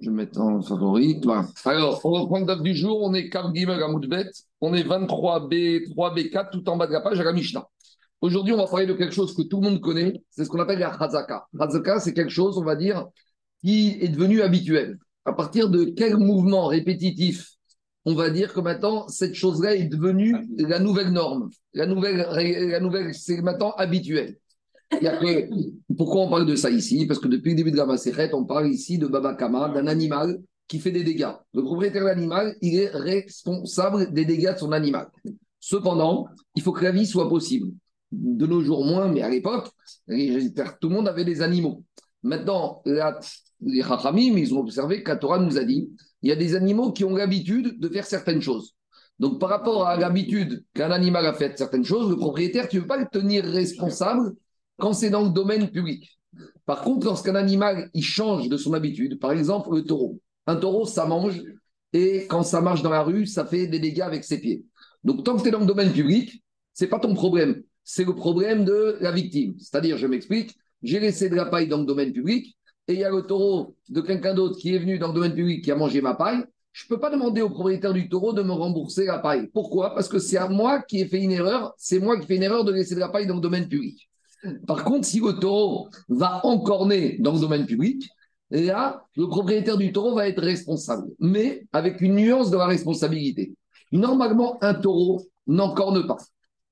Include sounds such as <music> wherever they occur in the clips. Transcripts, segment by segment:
Je vais mettre en favori. Voilà. Alors, on reprend le DAF du jour. On est Kav Gimel Amoudbet. On est 23B, 3B4, tout en bas de la page à la Mishnah. Aujourd'hui, on va parler de quelque chose que tout le monde connaît. C'est ce qu'on appelle la Hazaka. Hazaka, c'est quelque chose, on va dire, qui est devenu habituel. À partir de quel mouvement répétitif on va dire que maintenant, cette chose-là est devenue la nouvelle norme. La nouvelle, la nouvelle c'est maintenant habituel. Il y a que, pourquoi on parle de ça ici? Parce que depuis le début de la Maseret, on parle ici de Baba Kama, d'un animal qui fait des dégâts. Le propriétaire de l'animal, il est responsable des dégâts de son animal. Cependant, il faut que la vie soit possible. De nos jours moins, mais à l'époque, tout le monde avait des animaux. Maintenant, les Chachamim, ils ont observé que la Torah nous a dit il y a des animaux qui ont l'habitude de faire certaines choses. Donc, par rapport à l'habitude qu'un animal a fait certaines choses, le propriétaire, tu ne veux pas le tenir responsable quand c'est dans le domaine public. Par contre, lorsqu'un animal il change de son habitude, par exemple le taureau, un taureau, ça mange et quand ça marche dans la rue, ça fait des dégâts avec ses pieds. Donc, tant que tu dans le domaine public, c'est pas ton problème, c'est le problème de la victime. C'est-à-dire, je m'explique, j'ai laissé de la paille dans le domaine public, et il y a le taureau de quelqu'un d'autre qui est venu dans le domaine public qui a mangé ma paille, je ne peux pas demander au propriétaire du taureau de me rembourser la paille. Pourquoi? Parce que c'est à moi qui ai fait une erreur, c'est moi qui fais une erreur de laisser de la paille dans le domaine public. Par contre, si le taureau va encorner dans le domaine public, là, le propriétaire du taureau va être responsable, mais avec une nuance de la responsabilité. Normalement, un taureau n'encorne pas.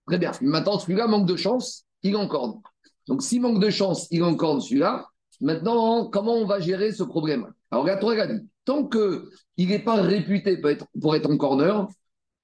Très bien. Maintenant, celui-là manque de chance, il encorne. Donc, s'il manque de chance, il encorne celui-là, Maintenant, comment on va gérer ce problème? Alors, la Torah a dit tant qu'il n'est pas réputé pour être, pour être en corner,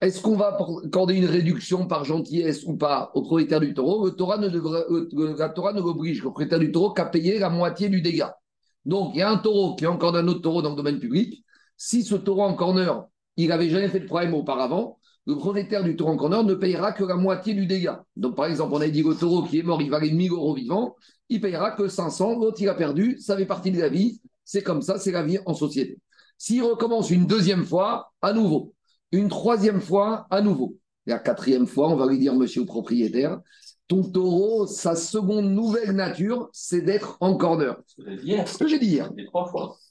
est-ce qu'on va accorder une réduction par gentillesse ou pas au propriétaire du taureau? Le Torah ne euh, La ne l'oblige, le propriétaire du taureau, qu'à payer la moitié du dégât. Donc, il y a un taureau qui est encore un autre taureau dans le domaine public. Si ce taureau en corner, il n'avait jamais fait de problème auparavant, le propriétaire du taureau en corner ne payera que la moitié du dégât. Donc, par exemple, on a dit le taureau qui est mort, il valait 1000 euros vivant il payera que 500, l'autre il a perdu, ça fait partie de la vie, c'est comme ça, c'est la vie en société. S'il recommence une deuxième fois, à nouveau, une troisième fois, à nouveau, et la quatrième fois, on va lui dire, monsieur le propriétaire, ton taureau, sa seconde nouvelle nature, c'est d'être en corner. Ce que j'ai dit hier.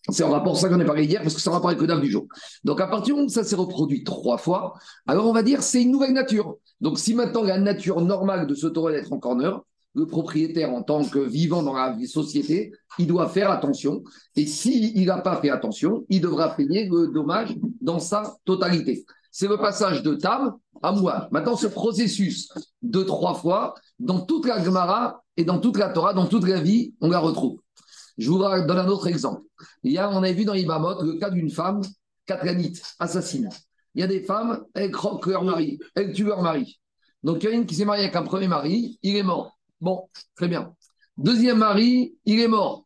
C'est en rapport à ça qu'on est parlé hier, parce que ça en rapport avec le du jour. Donc, à partir du moment où ça s'est reproduit trois fois, alors on va dire c'est une nouvelle nature. Donc, si maintenant la nature normale de ce taureau est d'être en corner, le propriétaire, en tant que vivant dans la société, il doit faire attention. Et s'il n'a pas fait attention, il devra payer le dommage dans sa totalité. C'est le passage de Tam à moi. Maintenant, ce processus de trois fois, dans toute la Gemara et dans toute la Torah, dans toute la vie, on la retrouve. Je vous donne un autre exemple. Il y a, on a vu dans Ibamot le cas d'une femme katlanite, assassine. Il y a des femmes, elles croquent leur mari, elles tuent leur mari. Donc, il y a une qui s'est mariée avec un premier mari, il est mort. Bon, très bien. Deuxième mari, il est mort.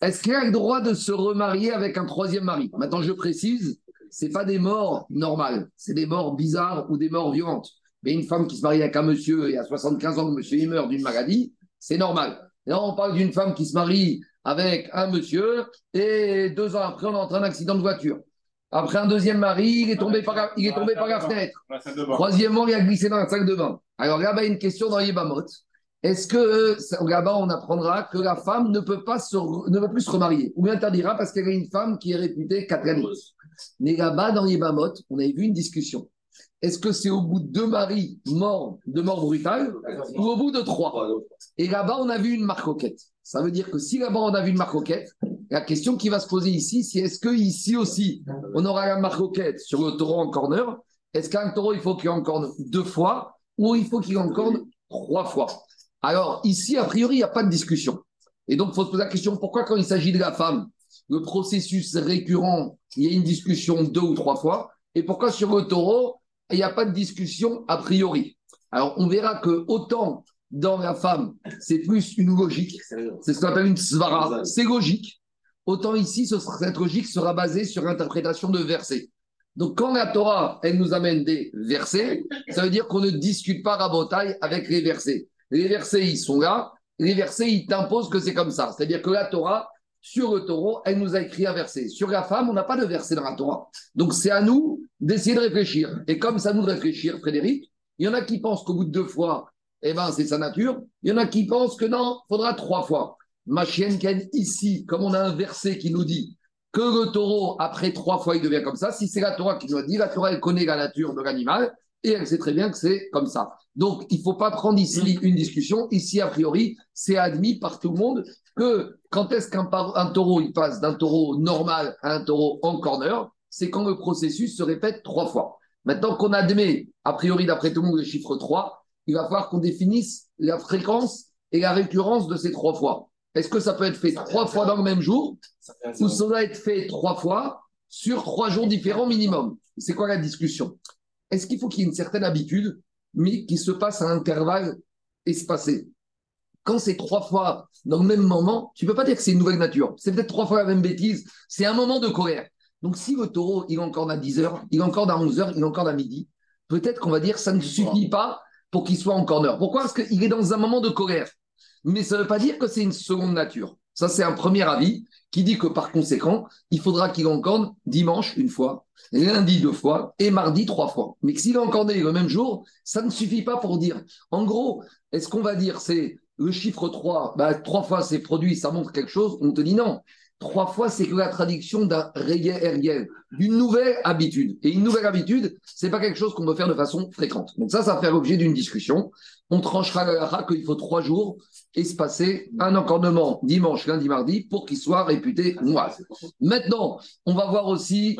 Est-ce qu'il a le droit de se remarier avec un troisième mari? Maintenant, je précise, ce pas des morts normales, c'est des morts bizarres ou des morts violentes. Mais une femme qui se marie avec un monsieur et à 75 ans, le monsieur il meurt d'une maladie, c'est normal. Là, on parle d'une femme qui se marie avec un monsieur et deux ans après, on a entraîné un accident de voiture. Après un deuxième mari, il est tombé par la, il est tombé par la fenêtre. Troisièmement, il a glissé dans la salle de bain. Alors y a une question dans Yébamot. Est-ce que là-bas, on apprendra que la femme ne peut, pas ne peut plus se remarier? Ou interdira parce qu'elle est une femme qui est réputée catholique. Mais là-bas, dans Yébamot, on avait vu une discussion. Est-ce que c'est au bout de deux maris morts de mort brutale ou au bout de trois? Et là-bas, on a vu une marcoquette. Ça veut dire que si là-bas, on a vu une marcoquette, la question qui va se poser ici, c'est est-ce que ici aussi, on aura la marcoquette sur le taureau en corner? Est-ce qu'un taureau, il faut qu'il en corne deux fois ou il faut qu'il en corne trois fois? Alors, ici, a priori, il n'y a pas de discussion. Et donc, il faut se poser la question, pourquoi quand il s'agit de la femme, le processus récurrent, il y a une discussion deux ou trois fois, et pourquoi sur le taureau, il n'y a pas de discussion a priori? Alors, on verra que autant dans la femme, c'est plus une logique, c'est ce qu'on appelle une svara, c'est logique, autant ici, cette logique sera basée sur l'interprétation de versets. Donc, quand la Torah, elle nous amène des versets, ça veut dire qu'on ne discute pas rabotaille avec les versets. Les versets, ils sont là. Les versets, ils t'imposent que c'est comme ça. C'est-à-dire que la Torah, sur le taureau, elle nous a écrit un verset. Sur la femme, on n'a pas de verset dans la Torah. Donc, c'est à nous d'essayer de réfléchir. Et comme ça nous de réfléchir, Frédéric, il y en a qui pensent qu'au bout de deux fois, eh ben, c'est sa nature. Il y en a qui pensent que non, faudra trois fois. Machienken, ici, comme on a un verset qui nous dit que le taureau, après trois fois, il devient comme ça, si c'est la Torah qui nous a dit, la Torah, elle connaît la nature de l'animal et elle sait très bien que c'est comme ça. Donc, il ne faut pas prendre ici une discussion. Ici, a priori, c'est admis par tout le monde que quand est-ce qu'un taureau, il passe d'un taureau normal à un taureau en corner, c'est quand le processus se répète trois fois. Maintenant qu'on admet, a priori, d'après tout le monde, le chiffre 3, il va falloir qu'on définisse la fréquence et la récurrence de ces trois fois. Est-ce que ça peut être fait trois fois dans le même jour ou ça doit être fait trois fois sur trois jours différents minimum? C'est quoi la discussion? Est-ce qu'il faut qu'il y ait une certaine habitude, mais qui se passe à intervalles espacés Quand c'est trois fois dans le même moment, tu ne peux pas dire que c'est une nouvelle nature. C'est peut-être trois fois la même bêtise. C'est un moment de colère. Donc si le taureau, il est encore à 10h, il est encore à 11h, il est encore à midi, peut-être qu'on va dire que ça ne suffit pas pour qu'il soit en corner. Pourquoi? Parce qu'il est dans un moment de colère. Mais ça ne veut pas dire que c'est une seconde nature. Ça, c'est un premier avis qui dit que par conséquent, il faudra qu'il encorde dimanche une fois, lundi deux fois et mardi trois fois. Mais s'il est encordé le même jour, ça ne suffit pas pour dire. En gros, est-ce qu'on va dire c'est le chiffre 3, bah, trois fois c'est produit, ça montre quelque chose On te dit non. Trois fois, c'est que la traduction d'un réel, d'une nouvelle habitude. Et une nouvelle habitude, c'est pas quelque chose qu'on peut faire de façon fréquente. Donc ça, ça va faire l'objet d'une discussion. On tranchera la qu'il faut trois jours espacer un encordement dimanche, lundi, mardi pour qu'il soit réputé noir. Maintenant, on va voir aussi.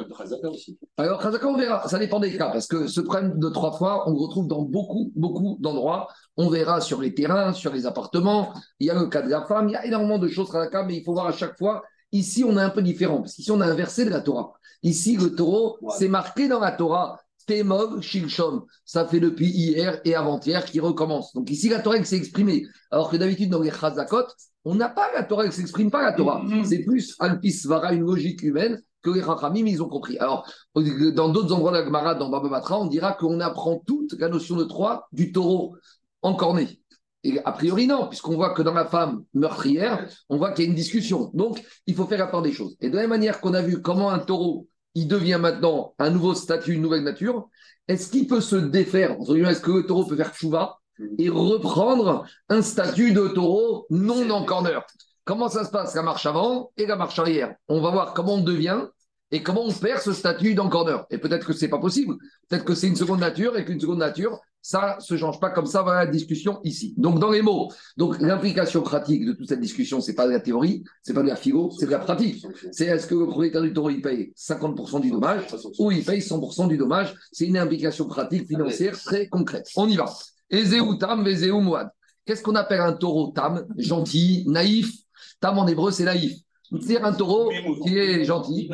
Alors, on verra, ça dépend des cas, parce que ce problème de trois fois, on le retrouve dans beaucoup, beaucoup d'endroits. On verra sur les terrains, sur les appartements. Il y a le cas de la femme, il y a énormément de choses la mais il faut voir à chaque fois Ici, on est un peu différent, parce qu'ici, on a un verset de la Torah. Ici, le taureau, c'est marqué dans la Torah, Temov Shilshom. Ça fait depuis hier et avant-hier qui recommence. Donc ici, la Torah, s'est exprimée. Alors que d'habitude, dans les Chazakot, on n'a pas la Torah, elle ne s'exprime pas la Torah. Mm-hmm. C'est plus Alpis Vara, une logique humaine, que les Rachamim, ils ont compris. Alors, dans d'autres endroits de la Gemara, dans Baba Batra, on dira qu'on apprend toute la notion de trois du taureau encorné. Et a priori, non, puisqu'on voit que dans la femme meurtrière, on voit qu'il y a une discussion. Donc, il faut faire la part des choses. Et de la même manière qu'on a vu comment un taureau, il devient maintenant un nouveau statut, une nouvelle nature, est-ce qu'il peut se défaire Est-ce que le taureau peut faire chouva et reprendre un statut de taureau non en corner Comment ça se passe La marche avant et la marche arrière? On va voir comment on devient et comment on perd ce statut d'encorneur. Et peut-être que ce n'est pas possible. Peut-être que c'est une seconde nature et qu'une seconde nature, ça ne se change pas comme ça, voilà la discussion ici. Donc, dans les mots, donc l'implication pratique de toute cette discussion, ce n'est pas de la théorie, ce n'est pas de la philo, c'est de la pratique. C'est est-ce que le propriétaire du taureau, il paye 50% du dommage ou il paye 100% du dommage? C'est une implication pratique financière très concrète. On y va. Ezeutam, Vezeu Mouad. Qu'est-ce qu'on appelle un taureau tam? Gentil, naïf. Tam en hébreu, c'est naïf. C'est un taureau qui est gentil.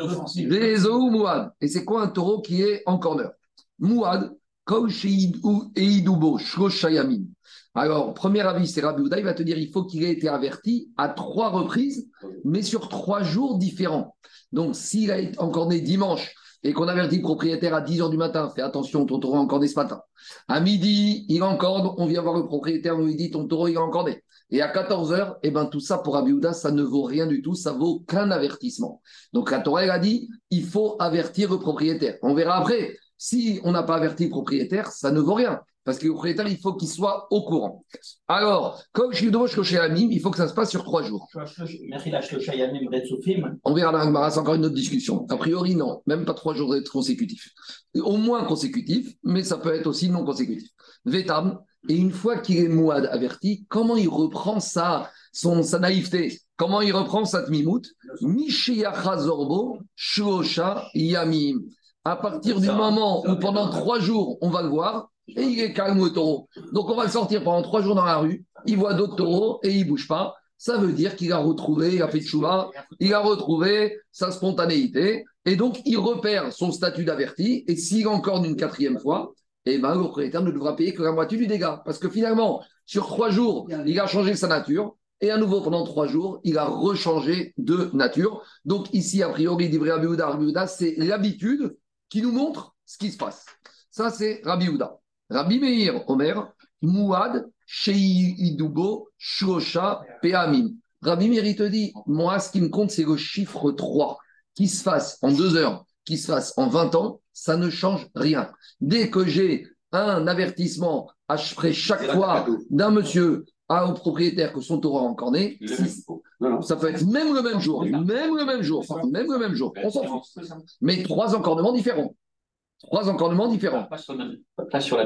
Et c'est quoi un taureau qui est en corner? Mouad, alors, premier avis, c'est Rabbi Ouda, il va te dire il faut qu'il ait été averti à trois reprises, mais sur trois jours différents. Donc, s'il a été encore né dimanche et qu'on avertit le propriétaire à 10h du matin, fais attention, ton taureau est encore né ce matin. À midi, il encorde, on vient voir le propriétaire, on lui dit ton taureau, il est encore né. Et à 14h, eh ben, tout ça pour Abiouda, ça ne vaut rien du tout, ça vaut qu'un avertissement. Donc la Torah, elle a dit, il faut avertir le propriétaire. On verra après. Si on n'a pas averti le propriétaire, ça ne vaut rien. Parce que le propriétaire, il faut qu'il soit au courant. Alors, comme je suis chez Amim, il faut que ça se passe sur trois jours. On verra dans la c'est encore une autre discussion. A priori, non, même pas trois jours consécutifs. Au moins consécutifs, mais ça peut être aussi non consécutif. Vétam, et une fois qu'il est mouad averti, comment il reprend sa, son, sa naïveté? Comment il reprend sa tmimout? Zorbo, Shuosha, Yamim à partir du moment où pendant trois jours, on va le voir, et il est calme au taureau. Donc on va le sortir pendant trois jours dans la rue, il voit d'autres taureaux et il ne bouge pas. Ça veut dire qu'il a retrouvé, il a fait chouva, il a retrouvé sa spontanéité, et donc il repère son statut d'averti, et s'il encore une quatrième fois, eh ben, le propriétaire ne devra payer que la moitié du dégât. Parce que finalement, sur trois jours, il a changé sa nature, et à nouveau, pendant trois jours, il a rechangé de nature. Donc ici, a priori, dit Rabbi c'est l'habitude qui nous montre ce qui se passe. Ça, c'est Rabbi Houda. Rabbi Meir Omer, Mouad, Shei Idubo, Shosha, Peamim. Rabbi Meir, il te dit, moi, ce qui me compte, c'est le chiffre 3. Qui se fasse en deux heures, qui se fasse en 20 ans, ça ne change rien. Dès que j'ai un avertissement après chaque fois d'un monsieur à, au propriétaire que son taureau a encorné, Ça peut être même le même jour, même le même jour, même le même jour. On s'en fout. Mais trois encornements différents. Trois encornements différents.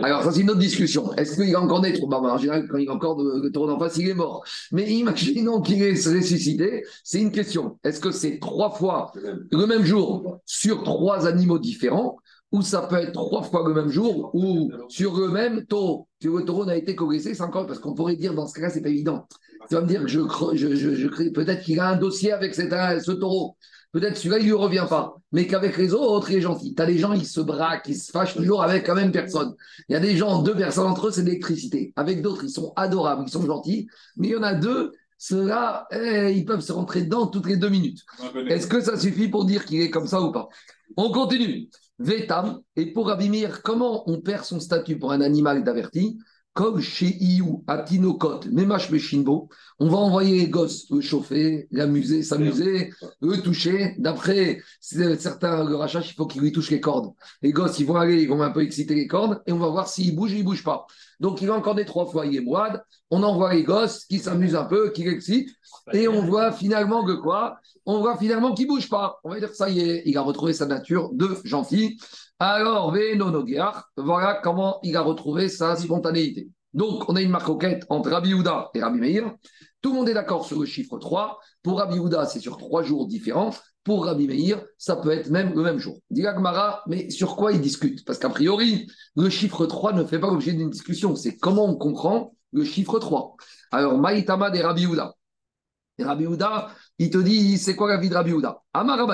Alors, ça, c'est une autre discussion. Est-ce qu'il a encore bah, En général, quand il a encore le taureau d'en face, il est mort. Mais imaginons qu'il est ressuscité, c'est une question. Est-ce que c'est trois fois le même jour sur trois animaux différents? Ou ça peut être trois fois le même jour ou sur le même taureau que le taureau n'a été corrigé, c'est encore parce qu'on pourrait dire dans ce cas-là, c'est pas évident. Tu vas me dire que je, je, je, peut-être qu'il a un dossier avec ce taureau. Peut-être celui-là, il ne lui revient pas. Mais qu'avec les autres, il est gentil. Tu as des gens, ils se braquent, ils se fâchent toujours avec la même personne. Il y a des gens, deux personnes entre eux, c'est l'électricité. Avec d'autres, ils sont adorables, ils sont gentils. Mais il y en a deux, ceux-là, eh, ils peuvent se rentrer dedans toutes les deux minutes. Est-ce que ça suffit pour dire qu'il est comme ça ou pas? On continue. Vetam, et pour Abimir, comment on perd son statut pour un animal d'averti? Comme chez Iou, à Tinokot, Memash Meshinbo, on va envoyer les gosses chauffer, l'amuser, s'amuser, eux toucher. D'après certains, le rachat, il faut qu'ils lui touchent les cordes. Les gosses, ils vont aller, ils vont un peu exciter les cordes et on va voir s'ils bougent ou ils ne bougent pas. Donc, il va encore des trois fois, il est moide. On envoie les gosses qui s'amusent un peu, qui l'excitent et on voit finalement que quoi? On voit finalement qu'ils ne bougent pas. On va dire, ça y est, il a retrouvé sa nature de gentil. Alors, voilà comment il a retrouvé sa spontanéité. Donc, on a une marcoquette entre Rabbi Houda et Rabbi Meir. Tout le monde est d'accord sur le chiffre 3. Pour Rabbi Houda, c'est sur trois jours différents. Pour Rabbi Meir, ça peut être même le même jour. Dit mais sur quoi ils discutent? Parce qu'a priori, le chiffre 3 ne fait pas l'objet d'une discussion. C'est comment on comprend le chiffre 3. Alors, Maïtama des Rabbi Houda. Et Rabbi Houda, il te dit, c'est quoi la vie de Rabbi Houda Amar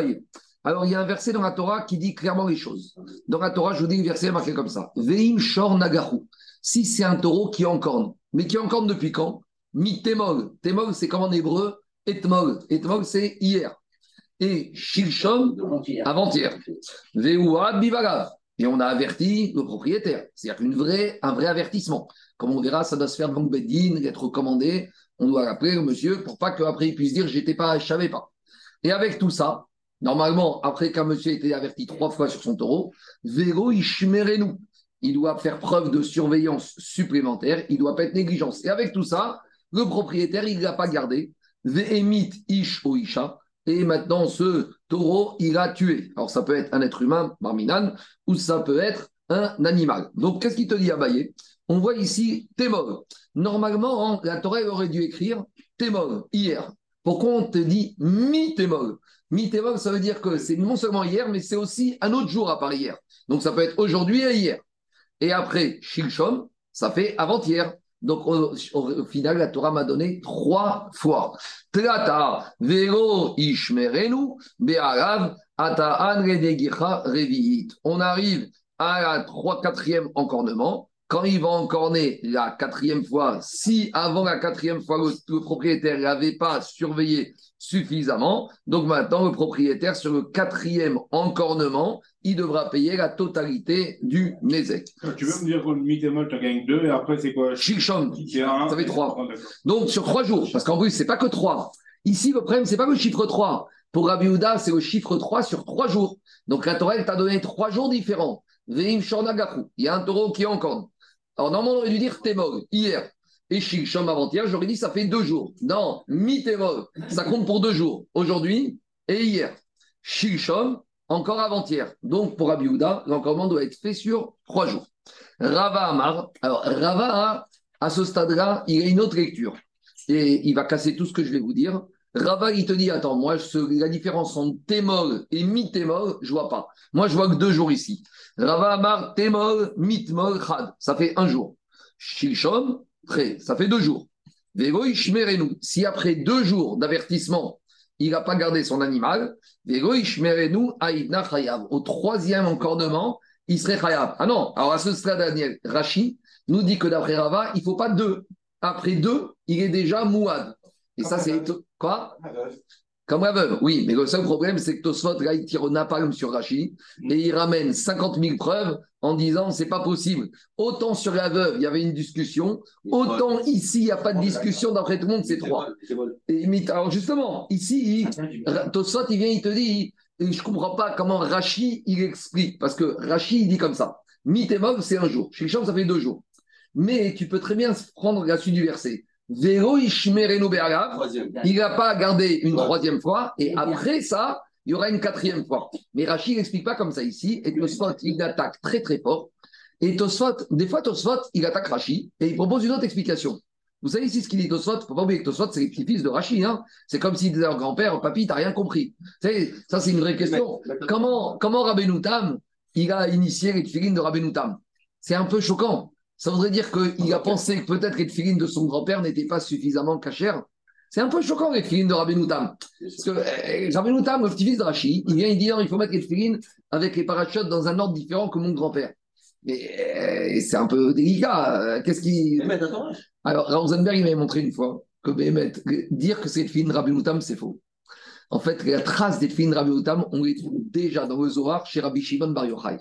alors, il y a un verset dans la Torah qui dit clairement les choses. Dans la Torah, je vous dis un verset marqué comme ça. Veim shor nagahu. Si c'est un taureau qui encorne, mais qui encorne depuis quand? Mi temol. Temol, c'est comme en hébreu, etmol. Etmol, c'est hier. Et shilshon, avant-hier. Veuad bivagav. Et on a averti le propriétaire. C'est-à-dire vraie, un vrai avertissement. Comme on verra, ça doit se faire devant Bedin, être recommandé. On doit rappeler au monsieur pour pas qu'après il puisse dire j'étais pas, je savais pas. Et avec tout ça, Normalement, après qu'un monsieur ait été averti trois fois sur son taureau, Véro, nous. Il doit faire preuve de surveillance supplémentaire, il doit pas être négligence. Et avec tout ça, le propriétaire, il ne l'a pas gardé. Vehemit ish o isha. Et maintenant, ce taureau, il a tué. Alors, ça peut être un être humain, Marminan, ou ça peut être un animal. Donc, qu'est-ce qu'il te dit, Abaye? On voit ici Témol. Normalement, la Torah aurait dû écrire Témol, hier. Pourquoi on te dit mi-Témol? Mi-Témol, ça veut dire que c'est non seulement hier, mais c'est aussi un autre jour à part hier. Donc ça peut être aujourd'hui et hier. Et après, Shilshon, ça fait avant-hier. Donc au, final, la Torah m'a donné trois fois. Trata, Vero, Ishmerenu, Be'arav, Ata, Revi'it. On arrive à la trois, quatrième encornement quand il va encorner la quatrième fois, si avant la quatrième fois le, propriétaire n'avait pas surveillé suffisamment, donc maintenant le propriétaire sur le quatrième encornement, il devra payer la totalité du Nézek. Tu veux me dire que le mitémol, tu gagnes deux et après c'est quoi? Shilshon, ça fait trois. Donc sur trois jours, parce qu'en plus, c'est pas que trois. Ici, le problème, c'est pas le chiffre 3. Pour Rabbi c'est le chiffre 3 sur trois jours. Donc la Torah, t'a donné trois jours différents. Veim Il y a un taureau qui encorne. Alors, normalement, on aurait dû dire Témol, hier. Et Shilshom avant-hier, j'aurais dit ça fait deux jours. Non, mi Témol, ça compte pour deux jours. Aujourd'hui et hier. Shilshom, encore avant-hier. Donc, pour Abiouda, l'encornement doit être fait sur trois jours. Rava Amar. Alors, Rava, à ce stade-là, il a une autre lecture. Et il va casser tout ce que je vais vous dire. Rava, il te dit Attends, moi, la différence entre Témol et mi-Témol, je vois pas. Moi, je vois que deux jours ici. Rava Amar, Temol, Mitmol, Chad. Ça fait un jour. Shilshom, très. Ça fait deux jours. Si après deux jours d'avertissement, il n'a pas gardé son animal. Au troisième encordement, il serait Chayav. Ah non, alors à ce stade, Daniel, Rashi nous dit que d'après Rava, il ne faut pas deux. Après deux, il est déjà Mouad. Et ça, c'est. Quoi? Comme la veuve, oui, mais le seul problème, c'est que Tosfot, là, il tire au napalm sur Rachi et il ramène 50 000 preuves en disant c'est pas possible. Autant sur la veuve, il y avait une discussion, autant ici, il n'y a pas de discussion, d'après tout le monde, c'est trois. alors justement, ici, Tosfot, il vient, il te dit, je ne comprends pas comment Rachi, il explique, parce que Rachi, il dit comme ça. Mitémov, c'est un jour. Chez ça fait deux jours. Mais tu peux très bien prendre la suite du verset. Vélo Ishmerenu Be'alav, il n'a pas gardé une troisième fois, et après ça, il y aura une quatrième fois. Mais Rachid n'explique pas comme ça ici, et Tosfot, il attaque très très fort. Et Tosfot, des fois Tosfot, il attaque Rachid, et il propose une autre explication. Vous savez ici ce qu'il dit Tosfot, il ne faut pas oublier que Tosfot, c'est les petits-fils de Rachid. Hein c'est comme à leur grand-père, papy, t'as rien compris. Savez, ça c'est une vraie question. Comment, comment Rabbeinu Tam, il a initié les tefilines de Rabbeinu Tam? C'est un peu choquant. Ça voudrait dire qu'il a pensé que peut-être les tefilines de son grand-père n'étaient pas suffisamment cachères. C'est un peu choquant les tefilines de Rabbeinu Tam. Parce que euh, Rabbeinu Tam, le petit-fils de Rachid, il vient, il dit non, il faut mettre les tefilines avec les parachutes dans un ordre différent que mon grand-père. Mais euh, c'est un peu délicat. Euh, Qu'est-ce qui. Alors, Rosenberg, il m'avait montré une fois que dire que c'est le film de Rabbi Moutam, c'est faux. En fait, la trace des films de Rabbi Moutam, on les trouve déjà dans le Zohar chez Rabbi Shimon Bar Yochai.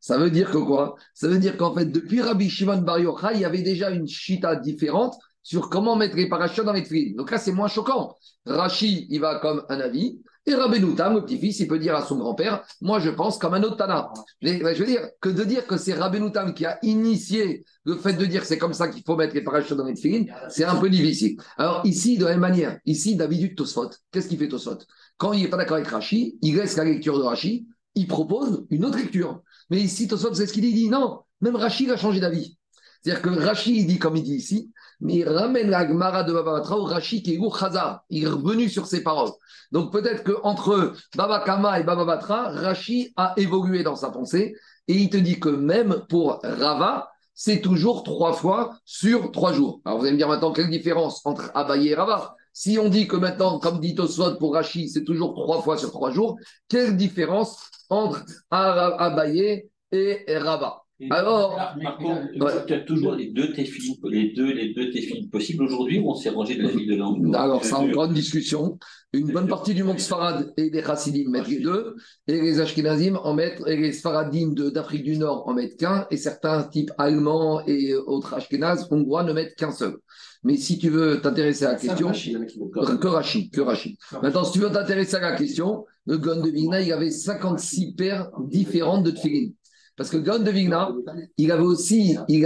Ça veut dire que quoi? Ça veut dire qu'en fait, depuis Rabbi Shimon Bar Yochai, il y avait déjà une chita différente sur comment mettre les parachutes dans les films. Donc là, c'est moins choquant. Rashi, il va comme un avis. Et Rabbi Moutam, le petit-fils, il peut dire à son grand-père, moi je pense comme un autre Tana. Mais, je veux dire que de dire que c'est Rabbi Moutam qui a initié le fait de dire que c'est comme ça qu'il faut mettre les parachutes dans les films, c'est un peu difficile. Alors ici, de la même manière, ici, d'habitude, Tosfot, qu'est-ce qu'il fait Tosfot? Quand il n'est pas d'accord avec Rashi, il laisse la lecture de Rashi, il propose une autre lecture. Mais ici, Tosfot, c'est ce qu'il dit, non, même Rashi a changé d'avis. C'est-à-dire que Rashi, il dit comme il dit ici, mais il ramène la Gemara de Baba Batra au Rashi qui est Khazar. Il est revenu sur ses paroles. Donc peut-être qu'entre Baba Kama et Baba Batra, Rashi a évolué dans sa pensée et il te dit que même pour Rava, c'est toujours trois fois sur trois jours. Alors vous allez me dire maintenant quelle différence entre Abaye et Rava? Si on dit que maintenant, comme dit Tosfot pour Rashi, c'est toujours trois fois sur trois jours, quelle différence entre Abaye et Rava alors, par contre, ouais. tu as toujours les deux téfilines, les deux, les deux possibles aujourd'hui ou on s'est rangé de la vie de langue Alors, c'est en grande discussion. Une bonne partie du monde Sfarad et des Chassidim mettent les deux, et les Ashkenazim en mettent, et les Sfaradim d'Afrique du Nord en mettent qu'un, et certains types allemands et autres Ashkenaz, hongrois, ne mettent qu'un seul. Mais si tu veux t'intéresser à la question, que Rashi, que Rashi. Maintenant, si tu veux t'intéresser à la question, le Gon de Vigna, il avait 56 paires différentes de tefillin. Parce que Gon de Vigna, il avait aussi, il,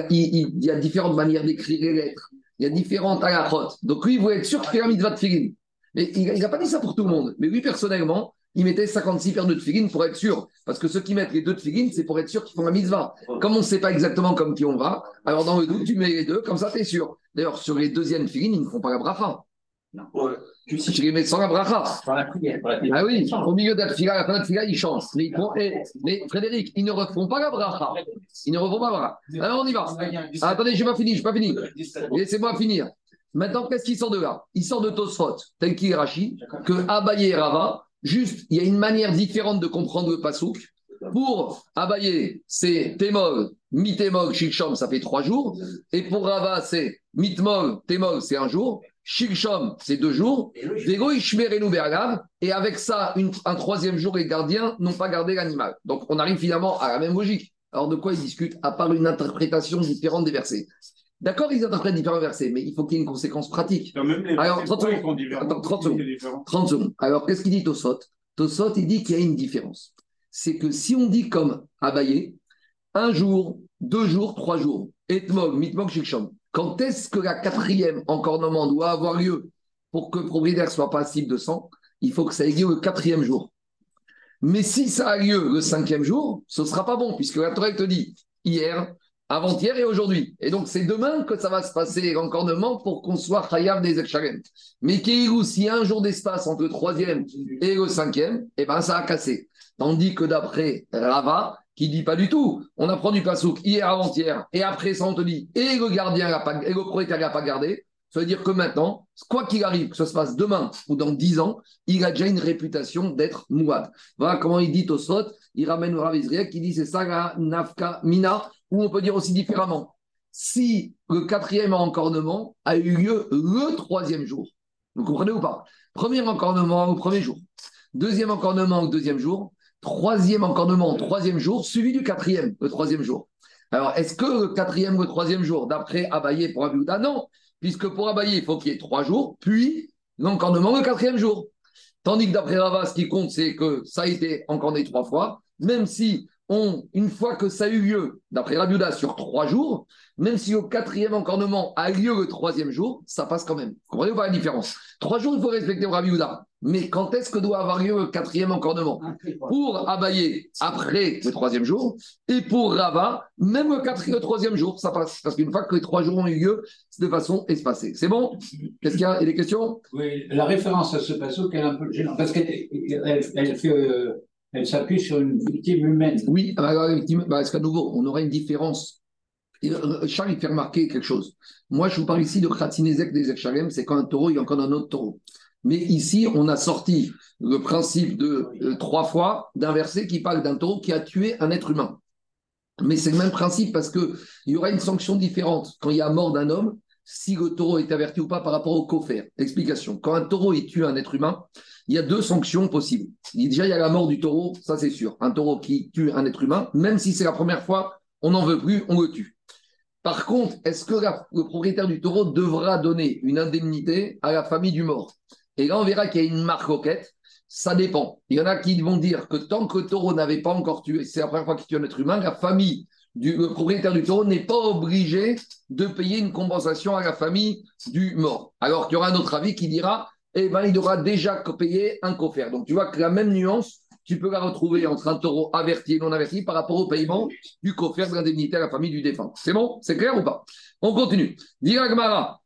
y a différentes manières d'écrire les lettres. Il y a différentes halachot. Donc lui, il voulait être sûr qu'il fait la mitzvah de tefillin. Mais il n'a pas dit ça pour tout le monde. Mais lui, personnellement, il mettait 56 paires de tefillin pour être sûr. Parce que ceux qui mettent les deux tefillin, c'est pour être sûr qu'ils font la mitzvah. Comme on ne sait pas exactement comme qui on va, alors dans le doute, tu mets les deux, comme ça, tu es sûr. D'ailleurs, sur les deuxièmes tefillin, ils ne font pas la bracha. Ouais. Tu les mets sans la bracha. Ah oui, au milieu de la tefila, à la fin de la tefila, ils chantent. Mais, ils font- eh, mais Frédéric, ils ne refont pas la bracha. Ils ne refont pas la bracha. Alors on y va. Ah, attendez, je n'ai pas fini, je n'ai pas fini. Laissez-moi finir. Maintenant, qu'est-ce qui sort de là? Il sort de Tosfot, tel qu'il est Rashi, que Abaye et Rava, juste, il y a une manière différente de comprendre le pasouk. Pour Abaye, c'est Témol, Mitémol, Shilshom, ça fait trois jours. Et pour Rava, c'est Mitmol, Témol, c'est un jour. Shilshom, c'est deux jours. Vego Ishmerenu Bergav, et avec ça, une- un troisième jour, les gardiens n'ont pas gardé l'animal. Donc on arrive finalement à la même logique. Alors de quoi ils discutent À part une interprétation différente des versets. D'accord, ils interprètent différents versets, mais il faut qu'il y ait une conséquence pratique. Même les Alors, versets 30 points, ils secondes. Attends, 30 C'est secondes. différent. 30 secondes. Alors qu'est-ce qu'il dit Tosot? Tosot, il dit qu'il y a une différence. C'est que si on dit comme Abaye, un jour, deux jours, trois jours, Etmog, Mitmog, Shikshom, quand est-ce que la quatrième encornement doit avoir lieu pour que le propriétaire soit passible de sang? Il faut que ça ait lieu le quatrième jour. Mais si ça a lieu le cinquième jour, ce ne sera pas bon, puisque la Torah te dit hier, avant-hier et aujourd'hui. Et donc, c'est demain que ça va se passer l'encornement pour qu'on soit Chayav des Echalem. Mais Kéhilou, s'il y a un jour d'espace entre le troisième et le cinquième, eh ben, ça a cassé. Tandis que d'après Rava, qui dit pas du tout, on apprend du pasouk hier, avant-hier, et après ça, on te dit, et le gardien l'a pas, et le propriétaire l'a pas gardé. Ça veut dire que maintenant, quoi qu'il arrive, que ça se passe demain ou dans dix ans, il a déjà une réputation d'être mouad. Voilà comment il dit Tosfot, il ramène au Rav Israël qui dit c'est ça nafka mina, ou on peut dire aussi différemment. Si le quatrième encornement a eu lieu le troisième jour, vous comprenez ou pas? Premier encornement au premier jour, deuxième encornement au deuxième jour, troisième encornement au troisième jour, suivi du quatrième le troisième jour. Alors, est-ce que le quatrième ou le troisième jour, d'après Abaye pour Abiouda Non, puisque pour Abaye, il faut qu'il y ait trois jours, puis l'encornement le quatrième jour. Tandis que d'après Rava, ce qui compte, c'est que ça a été encorné trois fois, même si on, une fois que ça a eu lieu, d'après Rabiuda, sur trois jours, même si au quatrième encornement a lieu le troisième jour, ça passe quand même. Vous comprenez pas la différence? Trois jours, il faut respecter Rabiuda. Mais quand est-ce que doit avoir lieu le quatrième encornement Pour Abaye, après le troisième jour, et pour Rava, même le quatrième, le troisième jour, ça passe. Parce qu'une fois que les trois jours ont eu lieu, c'est de façon espacée. C'est bon? Qu'est-ce qu'il y a? Il y a des questions? Oui, la référence à ce passage est un peu gênante, parce qu'elle elle, fait... Euh, elle s'appuie sur une victime humaine. Oui, alors, bah, parce qu'à nouveau, on aurait une différence. Euh, Charles, il fait remarquer quelque chose. Moi, je vous parle ici de Kratinezek des Shalem, c'est quand un taureau, il y a encore un autre taureau. Mais ici, on a sorti le principe de euh, trois fois d'un verset qui parle d'un taureau qui a tué un être humain. Mais c'est le même principe parce qu'il y aura une sanction différente quand il y a mort d'un homme, si le taureau est averti ou pas par rapport au coffre. Explication. Quand un taureau tue un être humain, il y a deux sanctions possibles. Déjà, il y a la mort du taureau, ça c'est sûr. Un taureau qui tue un être humain, même si c'est la première fois, on n'en veut plus, on le tue. Par contre, est-ce que le propriétaire du taureau devra donner une indemnité à la famille du mort? Et là, on verra qu'il y a une marque roquette. Ça dépend. Il y en a qui vont dire que tant que le taureau n'avait pas encore tué, c'est la première fois qu'il tue un être humain, la famille du propriétaire du taureau n'est pas obligé de payer une compensation à la famille du mort. Alors qu'il y aura un autre avis qui dira eh ben, il aura déjà payé un coffert. Donc tu vois que la même nuance, tu peux la retrouver entre un taureau averti et non averti par rapport au paiement du coffert de l'indemnité à la famille du défunt. C'est bon? C'est clair ou pas? On continue. Diragmara.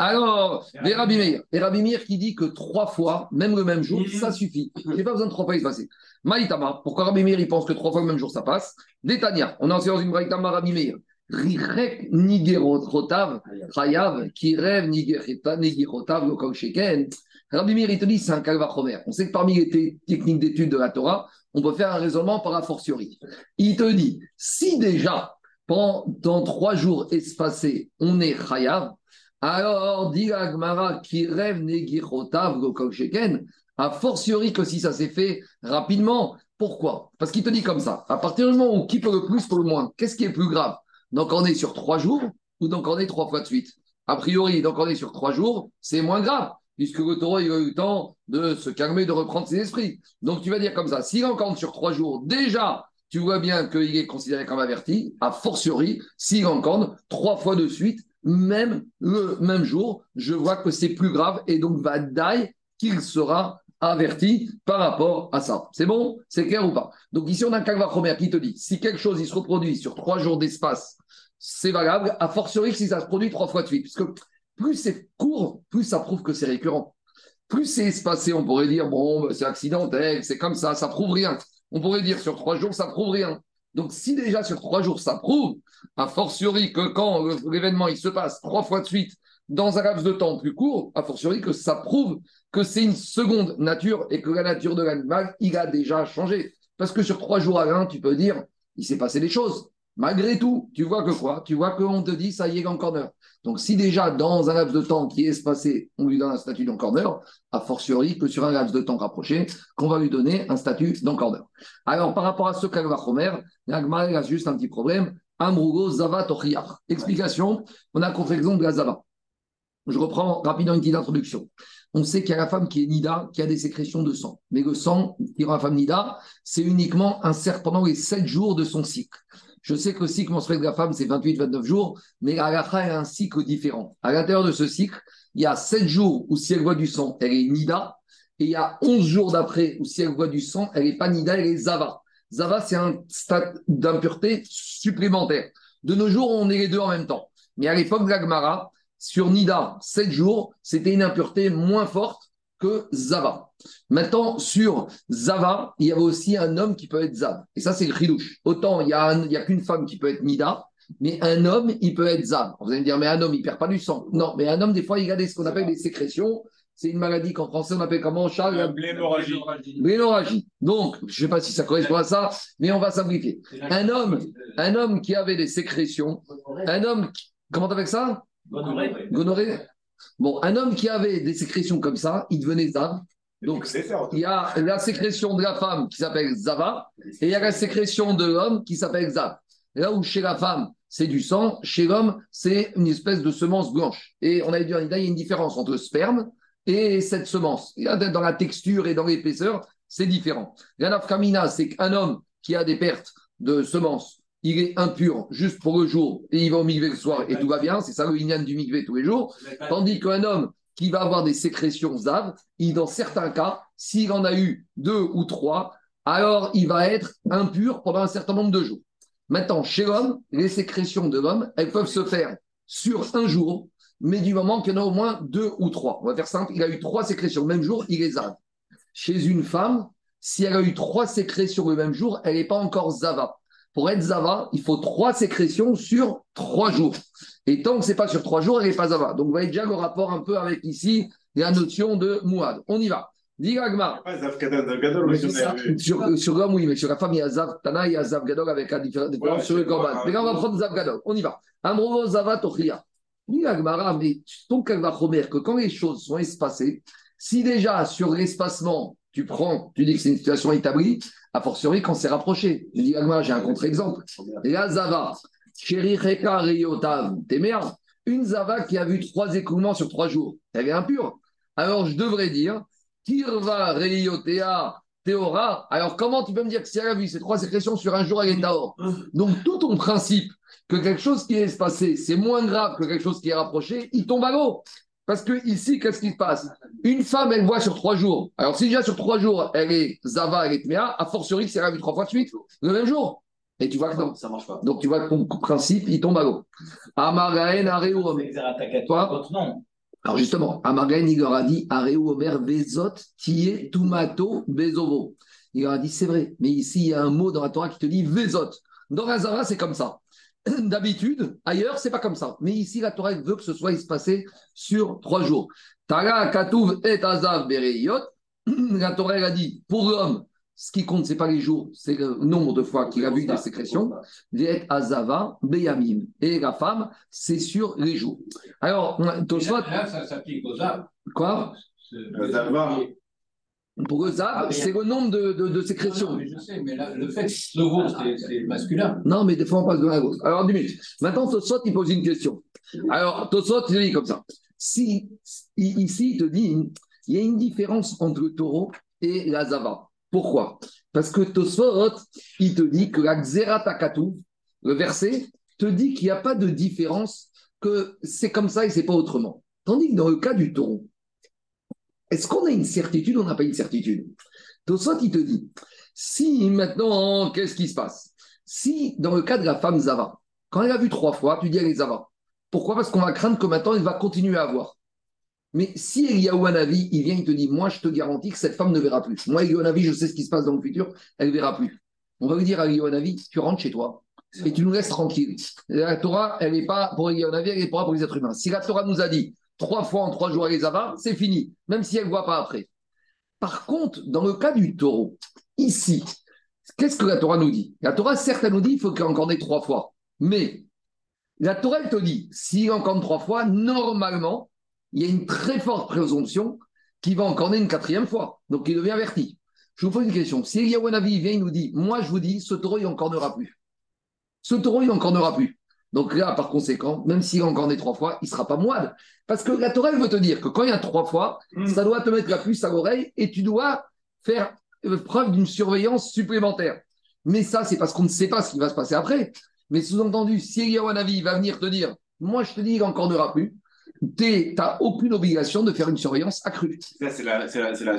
Alors, les Rabbi qui dit que trois fois, même le même jour, ça suffit. A pas besoin de trois fois il se passer. Maïtama, pourquoi Rabbi Meir, il pense que trois fois le même jour, ça passe? Détania, on est en séance d'une Maïtama Rabbi Meir. Rirek nigerotav, chayav, qui rêve nigerotav, le sheken. Rabbi Meir, il te dit, c'est un kalvachomer. On sait que parmi les techniques d'étude de la Torah, on peut faire un raisonnement par a fortiori. Il te dit, si déjà, pendant trois jours espacés, on est chayav, alors, dit Agmara, qui rêve negirotav, le sheken, a fortiori que si ça s'est fait rapidement. Pourquoi? Parce qu'il te dit comme ça, à partir du moment où qui peut le plus pour le moins, qu'est-ce qui est plus grave? Donc on est sur trois jours ou donc on est trois fois de suite? A priori, donc on est sur trois jours, c'est moins grave, puisque le il a eu le temps de se calmer, de reprendre ses esprits. Donc tu vas dire comme ça, s'il encorde sur trois jours, déjà, tu vois bien qu'il est considéré comme averti, a fortiori, s'il encorde trois fois de suite, même le même jour, je vois que c'est plus grave et donc va qu'il sera averti par rapport à ça. C'est bon? C'est clair ou pas? Donc ici, on a un calva qui te dit, si quelque chose il se reproduit sur trois jours d'espace, c'est valable, a fortiori si ça se produit trois fois de suite. Puisque plus c'est court, plus ça prouve que c'est récurrent. Plus c'est espacé, on pourrait dire, bon, bah, c'est accidentel, c'est comme ça, ça prouve rien. On pourrait dire sur trois jours, ça prouve rien. Donc si déjà sur trois jours, ça prouve, a fortiori que quand l'événement il se passe trois fois de suite dans un laps de temps plus court, a fortiori que ça prouve que c'est une seconde nature et que la nature de l'animal, il a déjà changé. Parce que sur trois jours à l'un, tu peux dire, il s'est passé des choses. Malgré tout, tu vois que quoi? Tu vois qu'on te dit, ça y est, corner. Donc, si déjà, dans un laps de temps qui est espacé, on lui donne un statut corner, a fortiori que sur un laps de temps rapproché, qu'on va lui donner un statut corner. Alors, par rapport à ce va Homer, l'agma a juste un petit problème. Amrugo Zava Explication, on a contre-exemple de la Zava. Je reprends rapidement une petite introduction on sait qu'il y a la femme qui est Nida, qui a des sécrétions de sang. Mais le sang qui rend la femme Nida, c'est uniquement un cercle pendant les 7 jours de son cycle. Je sais que le cycle menstruel de la femme, c'est 28-29 jours, mais la a un cycle différent. À l'intérieur de ce cycle, il y a 7 jours où si elle voit du sang, elle est Nida, et il y a 11 jours d'après où si elle voit du sang, elle n'est pas Nida, elle est Zava. Zava, c'est un stade d'impureté supplémentaire. De nos jours, on est les deux en même temps. Mais à l'époque de l'Agmara, sur Nida, 7 jours, c'était une impureté moins forte que Zava. Maintenant, sur Zava, il y avait aussi un homme qui peut être Zav. Et ça, c'est le chidouche. Autant, il n'y a, a qu'une femme qui peut être Nida, mais un homme, il peut être Zav. Vous allez me dire, mais un homme, il ne perd pas du sang. Non, mais un homme, des fois, il a des, ce qu'on appelle des sécrétions. C'est une maladie qu'en français, on appelle comment, Charles? Blénorragie. Donc, je ne sais pas si ça correspond à ça, mais on va simplifier. Un homme, un homme qui avait des sécrétions, un homme, comment avec ça? Gonoré. Bon, un homme qui avait des sécrétions comme ça, il devenait Zav. Donc, il y a la sécrétion de la femme qui s'appelle Zava, et il y a la sécrétion de l'homme qui s'appelle Zav. Là où chez la femme, c'est du sang, chez l'homme, c'est une espèce de semence blanche. Et on avait dit, il y a une différence entre le sperme et cette semence. Dans la texture et dans l'épaisseur, c'est différent. La c'est qu'un homme qui a des pertes de semence, il est impur juste pour le jour et il va au migvé le soir et tout va bien, c'est ça le inyan du migvé tous les jours. Tandis qu'un homme qui va avoir des sécrétions zav, il, dans certains cas, s'il en a eu deux ou trois, alors il va être impur pendant un certain nombre de jours. Maintenant, chez l'homme, les sécrétions de l'homme, elles peuvent se faire sur un jour, mais du moment qu'il y en a au moins deux ou trois. On va faire simple, il a eu trois sécrétions le même jour, il est zav. Chez une femme, si elle a eu trois sécrétions le même jour, elle n'est pas encore zava. Pour être zava, il faut trois sécrétions sur trois jours. Et tant que ce n'est pas sur trois jours, elle n'est pas zava. Donc vous voyez déjà le rapport un peu avec ici la notion de mouad. On y va. Dis Agmar. Pas Zav Gadol, Zav Gadol, oui, on a vu. Sur, sur l'homme, oui, mais sur la femme, il y a Zav Tana, il y a Zav Gadol avec la différence Ouais, sur le corban. Mais là, on va prendre Zav Gadol. On y va. Amrovo Zava Tochria. Dis Agmara, mais ton Kalvachomer, que quand les choses sont espacées, si déjà sur l'espacement, tu prends, tu dis que c'est une situation établie, a fortiori quand c'est rapproché. Dis Agmara, j'ai un contre-exemple. Et là, Zava, Une Zava qui a vu trois écoulements sur trois jours, elle est impure. Alors je devrais dire, Kirva Reyotea Théora. Alors comment tu peux me dire que si elle a vu ces trois sécrétions sur un jour, elle est Taor Donc tout ton principe que quelque chose qui est espacé, c'est moins grave que quelque chose qui est rapproché, il tombe à l'eau. Parce que ici, qu'est-ce qui se passe? Une femme, elle voit sur trois jours. Alors si déjà sur trois jours, elle est Zava, elle est Tmea, a fortiori si elle a vu trois fois de suite, le même jour. Et tu vois que non. Ça marche pas. Donc tu vois que ton principe, il tombe à l'eau. Amagaen Areu Omer. Non. Alors justement, Amagaen, il leur a dit Areu Omer Vezot Tie Tumato Bezovo. Il leur a dit c'est vrai, mais ici il y a un mot dans la Torah qui te dit Vezot. Dans la Zara, c'est comme ça. <clears throat> D'habitude, ailleurs, c'est pas comme ça. Mais ici, la Torah veut que ce soit espacé sur trois jours. Tara Katouv et Azav Bereyot. <clears throat> La Torah elle a dit pour l'homme, ce qui compte, c'est pas les jours, c'est le nombre de fois qu'il a vu des sécrétions. Azava, Beyamim. Et la femme, c'est sur les jours. Alors, Tosfot, Là, ça s'applique aux quoi? Le Zava. Pour le Zav, c'est le nombre de, de- de sécrétions. Non, mais je sais, mais là, le fait, le veau, c'est- c'est masculin. Non, mais des fois, on passe de à l'autre. Alors, deux minutes. Maintenant, Tosfot, il pose une question. Alors, Tosfot, il dit comme ça. Si, ici, il te dit, il y a une différence entre le taureau et la Zava. Pourquoi? Parce que Tosfot, il te dit que la Xeratakatu, le verset, te dit qu'il n'y a pas de différence, que c'est comme ça et c'est pas autrement. Tandis que dans le cas du taureau, est-ce qu'on a une certitude ou on n'a pas une certitude? Tosfot, il te dit, si maintenant, qu'est-ce qui se passe? Si, dans le cas de la femme Zava, quand elle a vu trois fois, tu dis elle est Zava. Pourquoi? Parce qu'on va craindre que maintenant, elle va continuer à avoir. Mais si Eliyahu Hanavi, il vient, il te dit, moi, je te garantis que cette femme ne verra plus. Moi, Eliyahu Hanavi, je sais ce qui se passe dans le futur, elle ne verra plus. On va lui dire à Eliyahu tu rentres chez toi et tu nous laisses tranquille. La Torah, elle n'est pas pour Eliyahu Hanavi, elle est pas pour les êtres humains. Si la Torah nous a dit, trois fois en trois jours, elle est Zava, c'est fini, même si elle ne voit pas après. Par contre, dans le cas du taureau, ici, qu'est-ce que la Torah nous dit? La Torah, certes, elle nous dit qu'il faut qu'il en ait trois fois. Mais la Torah, elle te dit, s'il en trois fois, normalement, il y a une très forte présomption qu'il va en une quatrième fois. Donc, il devient averti. Je vous pose une question. Si Eliyahu Hanavi vient, il nous dit, moi, je vous dis, ce taureau, il en cornera plus. Ce taureau, il en cornera plus. Donc là, par conséquent, même s'il en corné trois fois, il ne sera pas moine. Parce que la Torah, elle veut te dire que quand il y a trois fois, ça doit te mettre la puce à l'oreille et tu dois faire euh, preuve d'une surveillance supplémentaire. Mais ça, c'est parce qu'on ne sait pas ce qui va se passer après. Mais sous-entendu, si Eliyahu Hanavi va venir te dire, moi je te dis, il n'en cornera plus, tu n'as aucune obligation de faire une surveillance accrue. Ça, c'est la, c'est la, c'est la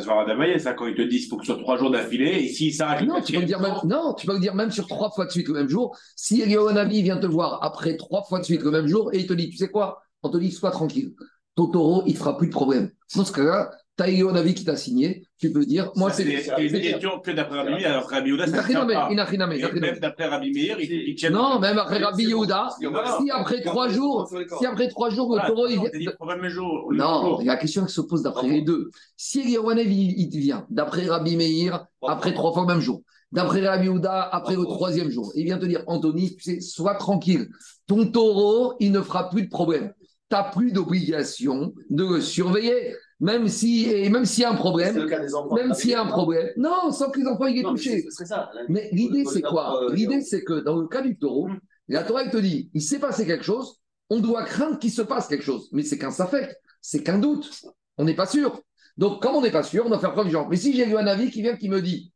ça, quand ils te disent qu'il faut que sur trois jours d'affilée, et s'ils s'arrêtent Non, tu peux le dire même, non, tu peux le dire même sur trois fois de suite le même jour. Si Eliyahu Hanavi vient te voir après trois fois de suite le même jour et il te dit, tu sais quoi, on te dit, sois tranquille, ton taureau, il ne fera plus de problème. Dans ce cas-là, tu as Eliyahu Hanavi qui t'a signé, tu peux dire, moi c'est. c'est c'est une question que d'après Rabbi Meir, alors Rabbi Yehuda, Et inachiname. Même d'après Rabbi Meir, il, tient Non, même après Rabbi Yehuda, si après trois jours, si après trois jours, le taureau, il non, la question qui se pose d'après les deux. Si Eliyahu Hanavi, il vient d'après Rabbi Meir, après trois fois le même jour, d'après Rabbi Yehuda, après le troisième jour, il vient te dire, Anthony, tu sais, sois tranquille, ton taureau, il ne fera plus de problème. Tu n'as plus d'obligation de le surveiller, même si, et même s'il y a un problème, le cas des enfants. même s'il y a un problème. Non, sans que les enfants y aient touché. Mais l'idée, c'est quoi Euh, L'idée, c'est que dans le cas du taureau, la Torah elle te dit, il s'est passé quelque chose, on doit craindre qu'il se passe quelque chose. Mais c'est qu'un safek, c'est qu'un doute. On n'est pas sûr. Donc, comme on n'est pas sûr, on doit faire preuve du genre. Mais si j'ai eu un avis qui vient qui me dit,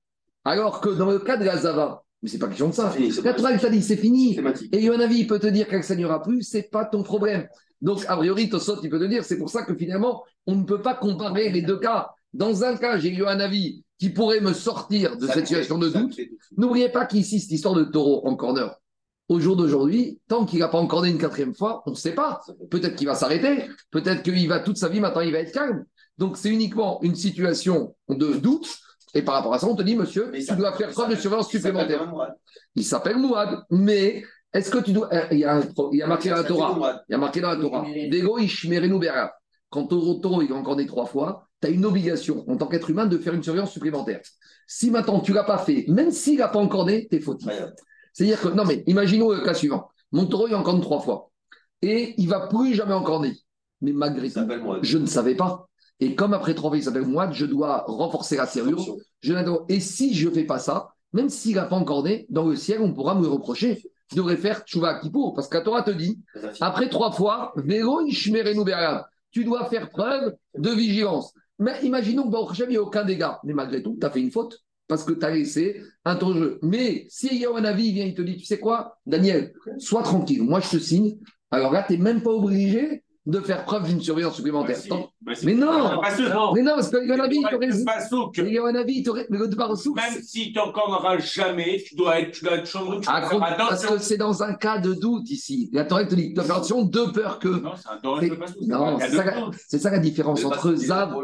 alors que dans le cas de la Zava, Mais c'est pas question de ça. Fini, La Torah, elle t'a dit, c'est fini. Et Yonavi, il peut te dire qu'elle saignera plus, c'est pas ton problème. Donc, a priori, Tosot, il peut te dire, c'est pour ça que finalement, on ne peut pas comparer les deux cas. Dans un cas, j'ai eu un avis qui pourrait me sortir de cette situation de doute. N'oubliez pas qu'ici, cette histoire de taureau en corner, au jour d'aujourd'hui, tant qu'il n'a pas encore né une quatrième fois, on ne sait pas. Peut-être qu'il va s'arrêter, peut-être qu'il va toute sa vie, maintenant il va être calme. Donc c'est uniquement une situation de doute. Et par rapport à ça, on te dit, monsieur, Mais tu dois faire preuve de surveillance supplémentaire. Il s'appelle Mouad, mais est-ce que tu dois. euh, Il y a, un il y a marqué dans la Torah. Il y a marqué dans la Torah. Dego ishmerenu bera. Quand ton taureau il est encore né trois fois, tu as une obligation en tant qu'être humain de faire une surveillance supplémentaire. Si maintenant tu ne l'as pas fait, même s'il n'a pas encore né, tu es fautif. C'est-à-dire que, non mais imaginons le cas suivant. Mon taureau il est encore né trois fois. Et il va plus jamais encore né. Mais malgré tout, je ne savais pas. Et comme après trois fois il s'appelle Mouad, je dois renforcer la serrure. Je. Et si je ne fais pas ça, même s'il n'a pas encore né, dans le ciel, on pourra me reprocher. Je devrais faire Tchouva Kippour, parce que la Torah te dit, après trois fois, Vélo tu dois faire preuve de vigilance. Mais imaginons que Baruch il n'y a aucun dégât. Mais malgré tout, tu as fait une faute, parce que tu as laissé un ton jeu. Mais si Yahweh vient, il te dit, tu sais quoi, Daniel, sois tranquille, moi je te signe. Alors là, tu n'es même pas obligé de faire preuve d'une surveillance supplémentaire. Bah, si. Tant- Bah, si. Mais non. Non, Mais non, parce que Yahweh, il t'aurait. Mais le Baruch Même si tu n'en auras jamais, tu dois être, tu dois être chambre, tu dois Ah, parce que c'est dans un cas de doute ici. La Torah te dit, tu dois faire attention de peur que. Non, c'est un danger. Non, c'est ça, la- c'est ça la différence entre Zav.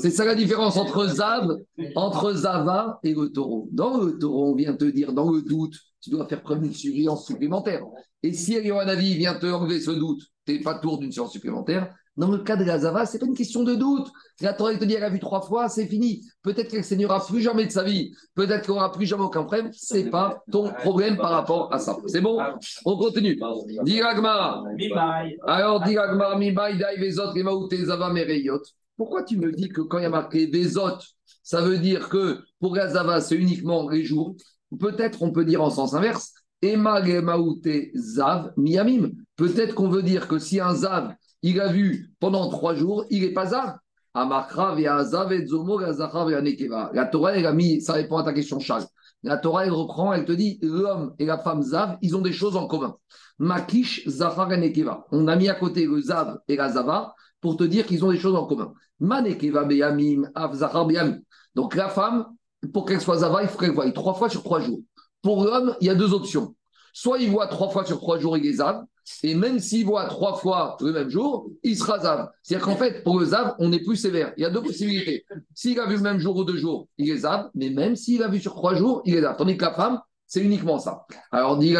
C'est ça la différence entre Zav, entre Zava et le taureau. Dans le taureau, on vient te dire, dans le doute, tu dois faire preuve d'une surveillance supplémentaire. Et si Elianavi vient te enlever ce doute, tu n'es pas tour d'une surveillance supplémentaire. Dans le cas de la Zava, ce n'est pas une question de doute. La Torah te dit, elle a vu trois fois, c'est fini. Peut-être qu'elle ne saignera plus jamais de sa vie. Peut-être qu'elle n'aura plus jamais aucun problème. Ce n'est pas ton problème par rapport à ça. C'est bon? On continue. Diragma. Alors, dit Agmar, Mibaï, Daï, Vezot, Remaoute, Zava, Mereyot. Pourquoi tu me dis que quand il y a marqué Vezot, ça veut dire que pour la Zava, c'est uniquement les jours? Peut-être on peut dire en sens inverse, Ema, Remaoute, Zav, Miamim. Peut-être qu'on veut dire que si un Zav, il a vu pendant trois jours, il n'est pas Zav. La Torah, elle a mis, ça répond à ta question, Charles. La Torah, elle reprend, elle te dit, l'homme et la femme Zav, ils ont des choses en commun. Makish, Zahar et. On a mis à côté le Zav et la Zava pour te dire qu'ils ont des choses en commun. Manekeva Beyamim, Av Zahar Beyamim. Donc la femme, pour qu'elle soit Zava, il faut qu'elle voie trois fois sur trois jours. Pour l'homme, il y a deux options. Soit il voit trois fois sur trois jours, il est Zav. Et même s'il voit trois fois le même jour, il sera Zav. C'est-à-dire qu'en fait, pour le Zav, on est plus sévère. Il y a deux possibilités. S'il a vu le même jour ou deux jours, il est Zav. Mais même s'il a vu sur trois jours, il est Zav. Tandis que la femme, c'est uniquement ça. Alors, dit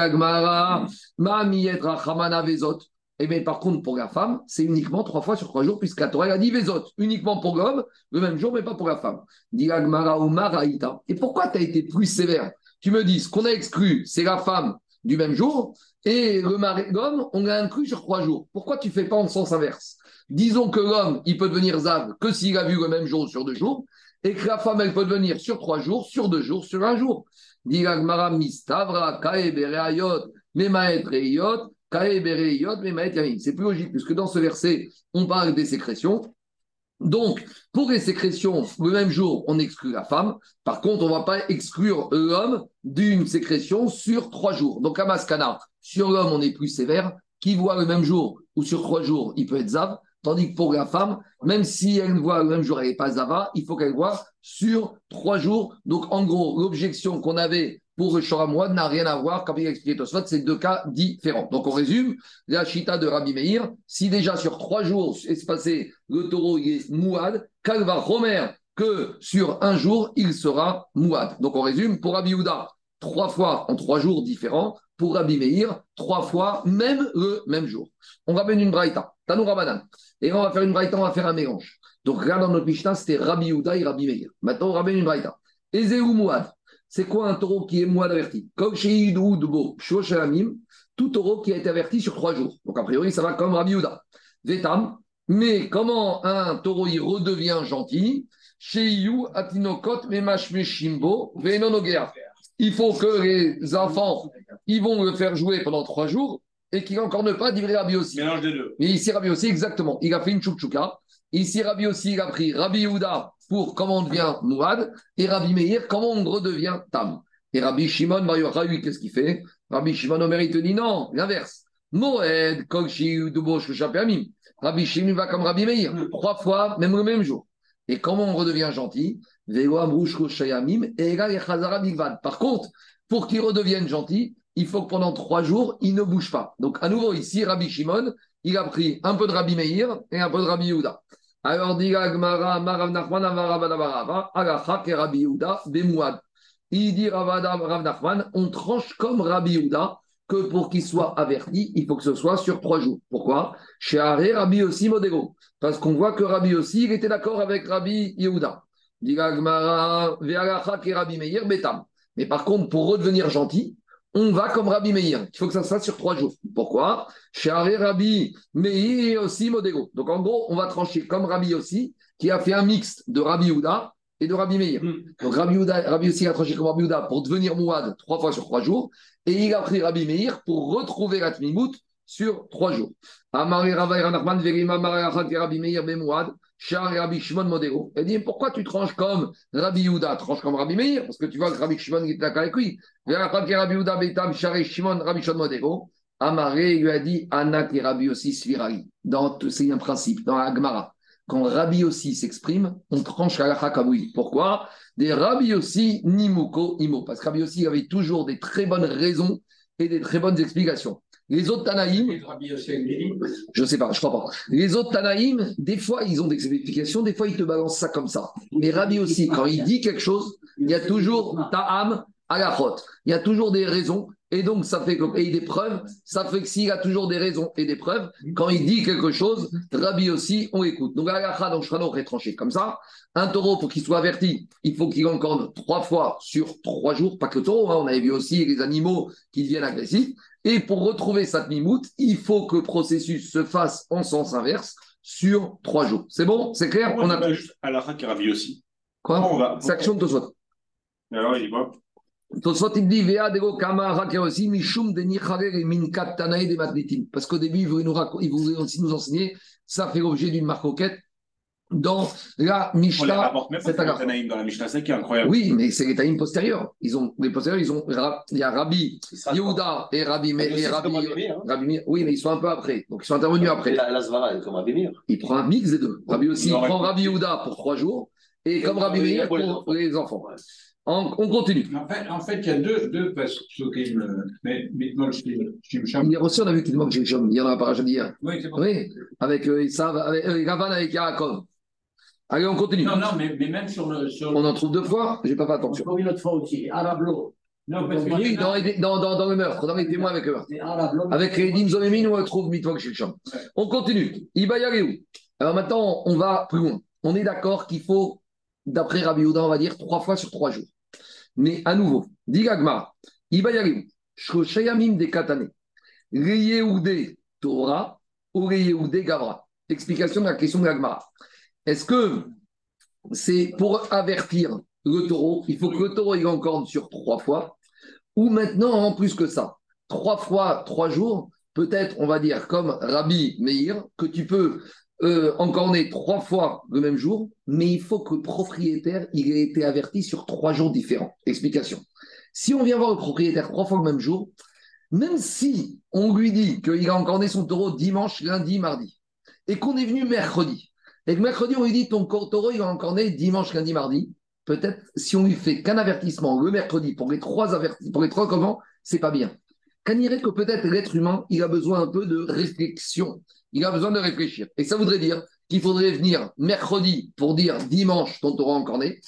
miyet rachamana vezot. Eh bien, par contre, pour la femme, c'est uniquement trois fois sur trois jours, puisque la Torah a dit vezot. Uniquement pour l'homme, le même jour, mais pas pour la femme. Dit ou maraïta. Et pourquoi tu as été plus sévère? Tu me dis, ce qu'on a exclu, c'est la femme du même jour, et l'homme, on l'a inclus sur trois jours. Pourquoi tu fais pas en sens inverse? Disons que l'homme, il peut devenir zav que s'il a vu le même jour sur deux jours, et que la femme, elle peut devenir sur trois jours, sur deux jours, sur un jour. C'est plus logique, puisque dans ce verset, on parle des sécrétions. Donc, pour les sécrétions, le même jour, on exclut la femme. Par contre, on ne va pas exclure l'homme d'une sécrétion sur trois jours. Donc, à Maskana, sur l'homme, on est plus sévère. Qui voit le même jour ou sur trois jours, il peut être zav. Tandis que pour la femme, même si elle voit le même jour, elle n'est pas zava, il faut qu'elle voit sur trois jours. Donc, en gros, l'objection qu'on avait pour Shoramouad n'a rien à voir, comme il a expliqué Tosfot, c'est deux cas différents. Donc, on résume, la chita de Rabbi Meir, si déjà sur trois jours espacés, le taureau est mouad, Kalva Romer, que sur un jour, il sera mouad. Donc, on résume, pour Rabbi Houda, trois fois en trois jours différents, pour Rabbi Meir, trois fois, même le même jour. On ramène une braïta, Tanou Rabanan. Et on va faire une braïta, on va faire un mélange. Donc, là, dans notre Mishnah, c'était Rabbi Houda et Rabbi Meir. Maintenant, on ramène une braïta. Ezeu mouad. C'est quoi un taureau qui est mouad averti? Comme chez tout taureau qui a été averti sur trois jours. Donc, a priori, ça va comme Rabbi Houda. Vetam. Mais comment un taureau il redevient gentil? Chez Atinokot, Memashmeshimbo, Venonogea. Il faut que les enfants, ils vont le faire jouer pendant trois jours et qu'il encore ne pas divré Rabbi aussi. Mélange des deux. Mais ici, Rabbi aussi, exactement. Il a fait une chouchouka. Ici, Rabbi aussi, il a pris Rabbi Yehuda pour comment on devient Mouad et Rabbi Meir, comment on redevient Tam. Et Rabbi Shimon Yochai, lui, qu'est-ce qu'il fait? Rabbi Shimon Omer, il te dit non, l'inverse. Moed, Kogshi, Dubosh. Rabbi Shimon va comme Rabbi Meir, trois fois, même le même jour. Et comment on redevient gentil? Par contre, pour qu'il redevienne gentil, il faut que pendant trois jours, il ne bouge pas. Donc, à nouveau, ici, Rabbi Shimon, il a pris un peu de Rabbi Meir et un peu de Rabbi Yehuda. Alors, dit. Il dit Rav Nachman, on tranche comme Rabbi Yehuda, que pour qu'il soit averti, il faut que ce soit sur trois jours. Pourquoi? Chez Rabbi aussi Modégo. Parce qu'on voit que Rabbi aussi, il était d'accord avec Rabbi Yehuda. Mais par contre, pour redevenir gentil, on va comme Rabbi Meir. Il faut que ça se fasse sur trois jours. Pourquoi? Chez Rabbi Meir aussi Modégo. Donc en gros, on va trancher comme Rabbi aussi, qui a fait un mix de Rabbi Houda et de Rabbi Meir. Hmm. Donc Rabbi, Houda, Rabbi aussi a tranché comme Rabbi Houda pour devenir Mouad trois fois sur trois jours. Et il a pris Rabbi Meir pour retrouver la Tmimout sur trois jours. Amari Rabbi Ranachman, Verima Rabbi Meir Bemouad. Et Rabbi Shimon Modéro. Elle dit Pourquoi tu tranches comme Rabbi Yuda Tranche comme Rabbi Meir Parce que tu vois que Rabbi Shimon est d'accord avec lui. Rabbi Yuda Betam, et Shimon, Rabbi Shimon Modéro. Amaré lui a dit Anak et Rabbi aussi. C'est un principe, dans la. Quand Rabbi aussi s'exprime, on tranche à la. Pourquoi? Des Rabbi aussi, Nimuko, Imo. Parce que Rabbi aussi avait toujours des très bonnes raisons et des très bonnes explications. Les autres Tanaïm, je sais pas, je crois pas. Les autres Tanaïm, des fois, ils ont des explications, des fois, ils te balancent ça comme ça. Mais Rabbi aussi, quand il dit quelque chose, il y a toujours Ta'am à la rote. Il y a toujours des raisons. Et donc, ça fait que, et des preuves, ça fait que s'il a toujours des raisons et des preuves, quand il dit quelque chose, Rabbi aussi, on écoute. Donc, Agacha, donc Shrano rétranché comme ça. Un taureau, pour qu'il soit averti, il faut qu'il encore trois fois sur trois jours, pas que le taureau, hein. on avait vu aussi les animaux qui deviennent agressifs. Et pour retrouver cette mimoute, il faut que le processus se fasse en sens inverse sur trois jours. C'est bon? C'est clair? On a juste à la qui Rabbi aussi. Quoi? C'est action de Tosot. Alors, il va. Tosot, il dit Vea dego kama aussi, mishum de et minkat tanae de matnitim. Parce qu'au début, il voulait, nous, il voulait aussi nous enseigner, ça fait l'objet d'une marcoquette dans la Mishnah. C'est un dans la Mishnah, c'est qui est incroyable. Oui, mais c'est les Taïm postérieurs. Ils ont, les postérieurs, ils ont, il y a Rabbi Yehuda et Rabbi, et Rabbi, hein. Rabbi, oui, mais ils sont un peu après. Donc ils sont intervenus après. La, la Zvara, comme Rabbi Meir. Il prend un mix des deux. Rabbi aussi, il prend Rabbi Yehuda pour trois jours et comme Rabbi Meir pour les enfants. On, continue. En fait, en fait, il y a deux, deux parce que mais Hier aussi, on a vu qu'il manque Shimsham. Il y en a pas d'hier. Oui, c'est bon. Oui, avec euh, Isav, avec euh, Gavan, avec Yaakov. Allez, on continue. Non, non, mais, mais même sur le. Sur on en trouve deux fois, j'ai pas fait attention. On une autre fois aussi, Arablo. Non, parce que oui, dans, dans, dans, dans, le meurtre, dans les témoins avec eux. Avec les Dimzomémine, on retrouve Mitwak Shilcham. On continue. Ibayareu. Alors maintenant, on va plus loin. On est d'accord qu'il faut, d'après Rabbi Ouda, on va dire trois fois sur trois jours. Mais à nouveau, dit Gagmar, Ibayareu, Shoshayamim de Katane, Reyehoudé Torah ou Reyehoudé Gavra. Explication de la question de Gagmar. Est-ce que c'est pour avertir le taureau, il faut que le taureau il encorne sur trois fois, ou maintenant en plus que ça, trois fois trois jours, peut-être on va dire comme Rabbi Meir, que tu peux euh, encorner trois fois le même jour, mais il faut que le propriétaire il ait été averti sur trois jours différents. Explication. Si on vient voir le propriétaire trois fois le même jour, même si on lui dit qu'il a encorné son taureau dimanche, lundi, mardi, et qu'on est venu mercredi, et que mercredi, on lui dit ton taureau, il va encore né dimanche, lundi, mardi. Peut-être si on lui fait qu'un avertissement le mercredi pour les trois avertissements, pour les trois c'est pas bien. Qu'on dirait que peut-être l'être humain, il a besoin un peu de réflexion. Il a besoin de réfléchir. Et ça voudrait dire qu'il faudrait venir mercredi pour dire dimanche, ton taureau encore né.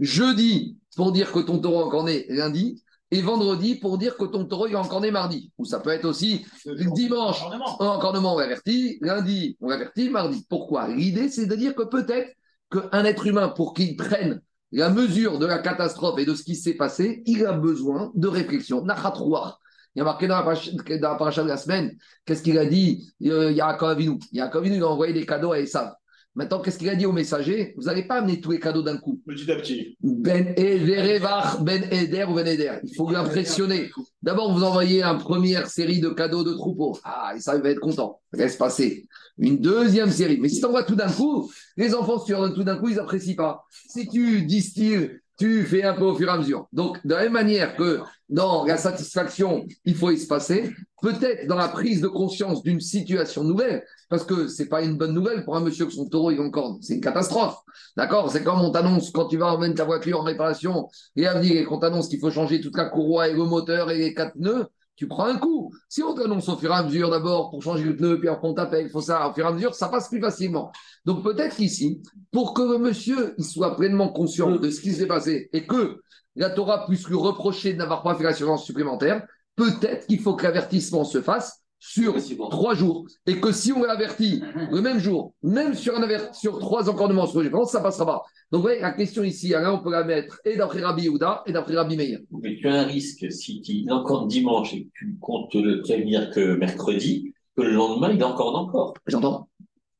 Jeudi, pour dire que ton taureau encore né lundi et vendredi pour dire que ton taureau est encore né mardi. Ou ça peut être aussi dimanche, encornement, on avertit, lundi, on avertit, mardi. Pourquoi? L'idée, c'est de dire que peut-être qu'un être humain, pour qu'il prenne la mesure de la catastrophe et de ce qui s'est passé, il a besoin de réflexion. Nachatroir. Il y a marqué dans la paracha de la semaine, qu'est-ce qu'il a dit? Euh, Il y a Avinu. Il y a Avinu, il a envoyé des cadeaux à Esav. Maintenant, qu'est-ce qu'il a dit au messager? Vous n'allez pas amener tous les cadeaux d'un coup. Petit à petit. Ben Ederevach, Ben Eder ou Ben Eder. Il faut l'impressionner. D'abord, vous envoyez une première série de cadeaux de troupeaux. Ah, et ça, il va être content. Laisse passer. Une deuxième série. Mais si tu envoies tout d'un coup, les enfants, si tu leur donnes tout d'un coup, ils n'apprécient pas. Si tu distilles tu fais un peu au fur et à mesure. Donc, de la même manière que dans la satisfaction, il faut espacer, peut-être dans la prise de conscience d'une situation nouvelle, parce que c'est pas une bonne nouvelle pour un monsieur que son taureau est encore, c'est une catastrophe. D'accord? C'est comme on t'annonce quand tu vas emmener ta voiture en réparation et à venir et qu'on t'annonce qu'il faut changer toute la courroie et le moteur et les quatre nœuds, tu prends un coup. Si on t'annonce au fur et à mesure d'abord pour changer le pneu, puis après on t'appelle, faut ça au fur et à mesure, ça passe plus facilement. Donc peut-être qu'ici, pour que le monsieur soit pleinement conscient de ce qui s'est passé et que la Torah puisse lui reprocher de n'avoir pas fait l'assurance supplémentaire, peut-être qu'il faut que l'avertissement se fasse sur trois jours. Et que si on l'avertit le même jour, même sur, un sur trois encordements sur pense, ça passera pas. Donc, vous voyez, la question ici, là, on peut la mettre et d'après Rabbi Yehuda et d'après Rabbi Meir. Mais tu as un risque, si tu, encore dimanche et que tu comptes le prévenir que mercredi, que le lendemain, il est encore encore. J'entends.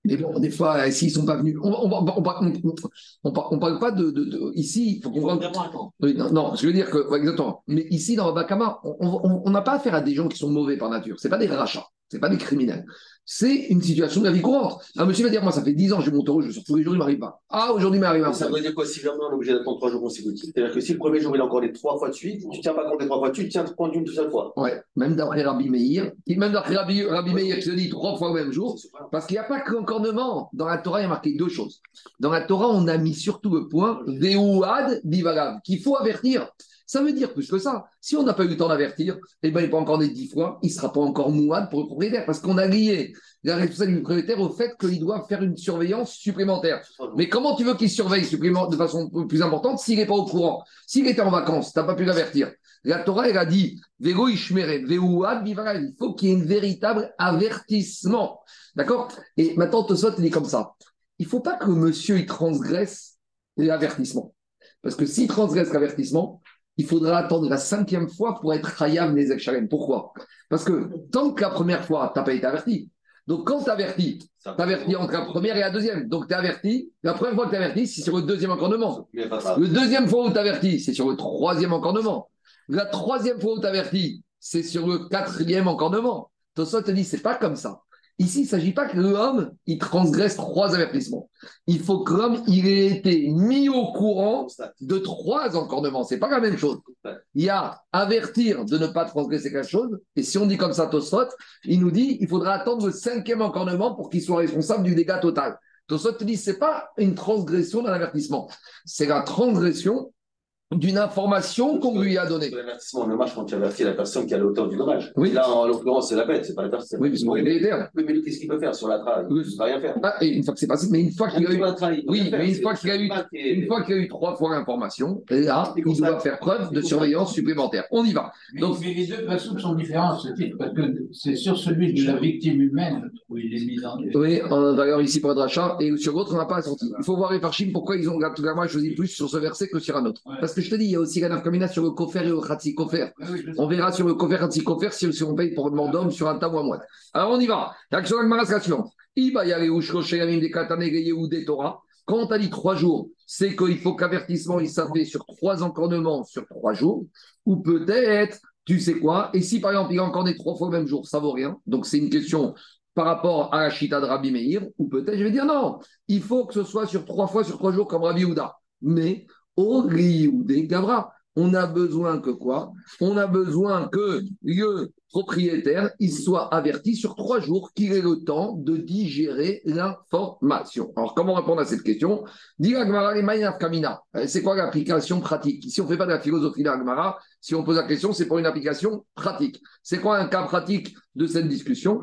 Mais bon, des fois, euh, s'ils sont pas venus, on on parle pas de, de- de- ici. Il faut comprendre. Oui, non, non, je veux dire que, exactement. Mais ici, dans Bakama, on n'a pas affaire à des gens qui sont mauvais par nature. C'est pas des rachats, c'est pas des criminels. C'est une situation de la vie courante. Un monsieur va dire, moi, ça fait 10 ans, j'ai mon taureau, je sors tous les jours, il m'arrive pas. Ah, aujourd'hui, il m'arrive un ça veut dire quoi si jamais on est obligé d'attendre trois jours consécutifs? C'est-à-dire que si le premier jour il est encore les trois fois de suite, tu ne tiens pas compte des trois fois de suite, tu tiens compte d'une seule fois. Ouais, même d'après Rabbi Meir, même d'après Rabbi, Rabbi Meir qui se dit trois fois le même jour, parce qu'il n'y a pas qu'encornement. Dans la Torah, il y a marqué deux choses. Dans la Torah, on a mis surtout le point Veuad Bivagav, qu'il faut avertir. Ça veut dire plus que ça. Si on n'a pas eu le temps d'avertir, eh ben, il n'est pas encore né dix fois, il ne sera pas encore mouad pour le propriétaire, parce qu'on a lié la responsabilité du propriétaire au fait qu'il doit faire une surveillance supplémentaire. Mais comment tu veux qu'il surveille supplément- de façon plus importante s'il n'est pas au courant? S'il était en vacances, tu n'as pas pu l'avertir. La Torah, elle a dit Vego. Il faut qu'il y ait un véritable avertissement. D'accord? Et maintenant, Tosot dit comme ça il ne faut pas que monsieur il transgresse l'avertissement. Parce que s'il transgresse l'avertissement, il faudra attendre la cinquième fois pour être Hayam Nezek Shalem. Pourquoi? Parce que tant que la première fois, tu n'as pas été averti. Donc quand tu avertis, Ça- tu avertis entre la première et la deuxième. Donc tu es averti. La première fois que tu avertis, c'est sur le deuxième grave. Le deuxième fois où tu avertis, c'est sur le troisième encordement. La troisième fois où tu avertis, c'est sur le quatrième encordement. Tosot te dit, c'est pas comme ça. Ici, il ne s'agit pas que l'homme, il transgresse trois avertissements. Il faut que l'homme, il ait été mis au courant de trois encordements. C'est pas la même chose. Il y a avertir de ne pas transgresser quelque chose. Et si on dit comme ça, Tosot, il nous dit, il faudra attendre le cinquième encordement pour qu'il soit responsable du dégât total. Tosot te dit, c'est pas une transgression d'un avertissement. C'est la transgression d'une information qu'on lui a donnée. L'avertissement ne marche quand tu avertis la personne qui a l'auteur du dommage. Oui. Là, en l'occurrence, c'est la bête, c'est pas la personne. Oui, le mais, oui, mais lui, qu'est-ce qu'il peut faire sur la trace Oui. Il ne peut rien faire. Ah, et une fois que c'est passé, mais une fois qu'il a eu Oui, mais une fois qu'il a eu- Une fois qu'il y a eu trois fois l'information, là, Il doit faire preuve de surveillance supplémentaire. On y va. Mais, Donc- mais les deux passages sont différents, ce titre, parce que c'est sur celui de la victime humaine où il est mis en. Oui, on a d'ailleurs ici pour être rachat, et sur l'autre, on n'a pas sorti. Il faut voir les parchim pourquoi ils ont moi choisi plus sur ce verset que sur un autre. Ouais. Parce que je te dis, il y a aussi la nafkamina sur le kofer et le khatsi kofer. Sais. On verra sur le kofer khatsi kofer si, si on paye pour le d'homme sur un tam ou un moine. Alors on y va. L'action c'est la suivante. Iba yare ushko sheyamim de katane Yehude Torah. Quand on t'a dit trois jours, c'est qu'il faut qu'avertissement il s'appelle sur trois encordements sur trois jours, ou peut-être, tu sais quoi, et si par exemple il a encore des trois fois le même jour, ça vaut rien. Donc c'est une question par rapport à la chita de Rabbi Meir, ou peut-être je vais dire non, il faut que ce soit sur trois fois sur trois jours comme Rabbi Houda. Mais Gavra, on a besoin que quoi? On a besoin que le propriétaire il soit averti sur trois jours qu'il ait le temps de digérer l'information. Alors comment répondre à cette question? Euh, C'est quoi l'application pratique? Ici on ne fait pas de la philosophie de l'Agmara. Si on pose la question, c'est pour une application pratique. C'est quoi un cas pratique de cette discussion?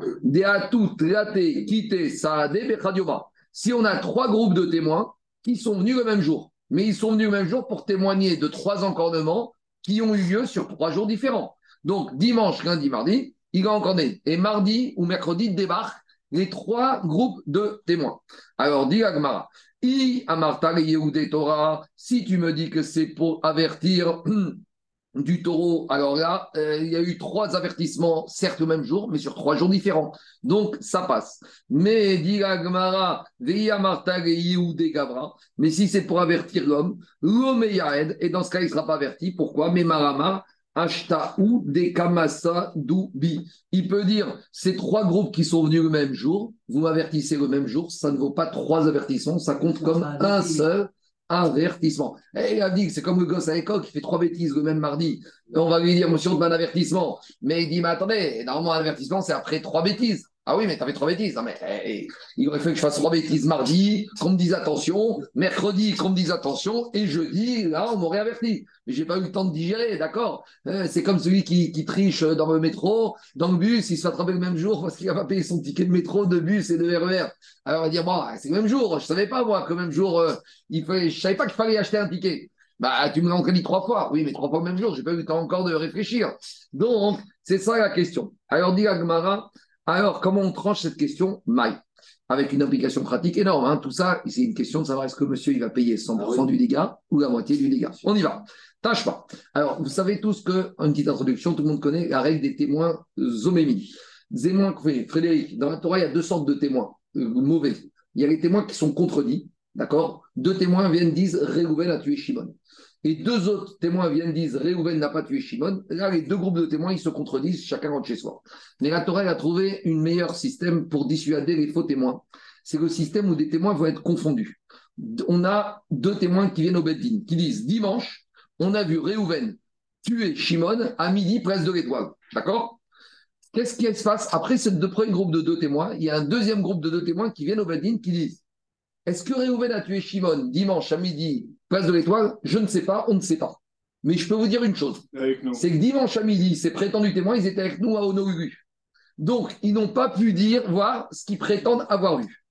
Si on a trois groupes de témoins qui sont venus le même jour, mais ils sont venus le même jour pour témoigner de trois encordements qui ont eu lieu sur trois jours différents. Donc, dimanche, lundi, mardi, il a encordé. Et mardi ou mercredi débarquent les trois groupes de témoins. Alors, dit Agmara, I amarta Yehudé Torah, si tu me dis que c'est pour avertir <clears throat> du taureau, alors là, euh, il y a eu trois avertissements, certes le même jour, mais sur trois jours différents. Donc, ça passe. Mais, dit Gavra, mais si c'est pour avertir l'homme, l'homme est Yaed, et dans ce cas, il ne sera pas averti. Pourquoi? Mais Marama, Ashtaou de Kamasa Doubi. Il peut dire ces trois groupes qui sont venus le même jour, vous m'avertissez le même jour, ça ne vaut pas trois avertissements, ça compte comme un seul avertissement. Et il a dit que c'est comme le gosse à l'école qui fait trois bêtises le même mardi. On va lui dire, monsieur, on te un avertissement. Mais il dit, mais attendez, normalement, un avertissement, c'est après trois bêtises. Ah oui, mais t'as fait trois bêtises. Non, mais eh, il aurait fallu que je fasse trois bêtises mardi, qu'on me dise attention, mercredi, qu'on me dise attention, et jeudi, là, on m'aurait averti. Mais j'ai pas eu le temps de digérer, d'accord? Euh, C'est comme celui qui, qui triche dans le métro, dans le bus, il se fait attraper le même jour parce qu'il n'a pas payé son ticket de métro, de bus et de RER. Alors, on va dire, bon, c'est le même jour. Je savais pas, moi, que le même jour, euh, il fallait, je savais pas qu'il fallait acheter un ticket. Bah, tu me l'as encore dit trois fois. Oui, mais trois fois le même jour, j'ai pas eu le temps encore de réfléchir. Donc, c'est ça la question. Alors, dit Agmara, alors, comment on tranche cette question? Maï. Avec une implication pratique énorme. hein. Tout ça, c'est une question de savoir est-ce que monsieur il va payer 100% du dégât ou la moitié du dégât. On y va. Tâche pas. Alors, vous savez tous que, une petite introduction, tout le monde connaît la règle des témoins zomémie. Témoins, Frédéric, dans la Torah, il y a deux sortes de témoins euh, mauvais. Il y a les témoins qui sont contredits, d'accord? Deux témoins viennent disent Réhouven a tué Shimon. Et deux autres témoins viennent disent Réhouven n'a pas tué Shimon. Là, les deux groupes de témoins, ils se contredisent, chacun rentre chez soi. Mais la Torah a trouvé un meilleur système pour dissuader les faux témoins. C'est le système où des témoins vont être confondus. On a deux témoins qui viennent au Beddin, qui disent Dimanche, on a vu Réhouven tuer Shimon à midi, presse de l'étoile. D'accord? Qu'est-ce qui se passe? Après ce premier groupe de deux témoins, il y a un deuxième groupe de deux témoins qui viennent au Beddin qui disent Est-ce que Réhouven a tué Shimon dimanche à midi, place de l'étoile? Je ne sais pas, on ne sait pas. Mais je peux vous dire une chose c'est que dimanche à midi, ces prétendus témoins, ils étaient avec nous à Honolulu. Donc, ils n'ont pas pu dire, voir ce qu'ils prétendent avoir vu.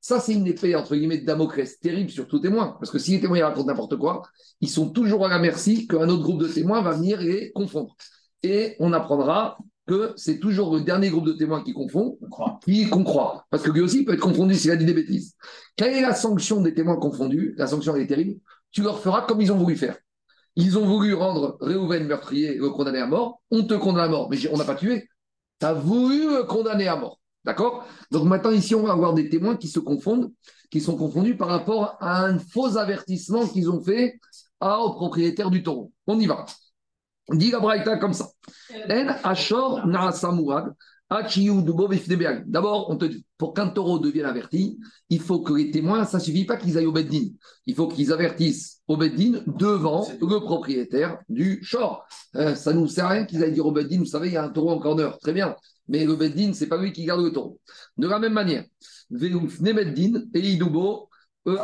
Ça, c'est une épée, entre guillemets, de Damoclès terrible sur tout témoin. Parce que si les témoins racontent n'importe quoi, ils sont toujours à la merci qu'un autre groupe de témoins va venir et les confondre. Et on apprendra que c'est toujours le dernier groupe de témoins qui confond, qui qu'on croit. Parce que lui aussi il peut être confondu s'il a dit des bêtises. Quelle est la sanction des témoins confondus? La sanction, elle est terrible. Tu leur feras comme ils ont voulu faire. Ils ont voulu rendre Réhouven meurtrier et le condamner à mort. On te condamne à mort, mais on n'a pas tué. Tu as voulu le condamner à mort. D'accord? Donc maintenant, ici, on va avoir des témoins qui se confondent, qui sont confondus par rapport à un faux avertissement qu'ils ont fait à- au propriétaire du taureau. On y va. Dit la Braïta comme ça. D'abord, on te dit, pour qu'un taureau devienne averti, il faut que les témoins, ça ne suffit pas qu'ils aillent au Beddin. Il faut qu'ils avertissent au Beddin devant le propriétaire du short. Euh, ça ne nous sert à rien qu'ils aillent dire au Beddin, vous savez, il y a un taureau en corner. Très bien. Mais le Beddin, ce n'est pas lui qui garde le taureau. De la même manière, euh.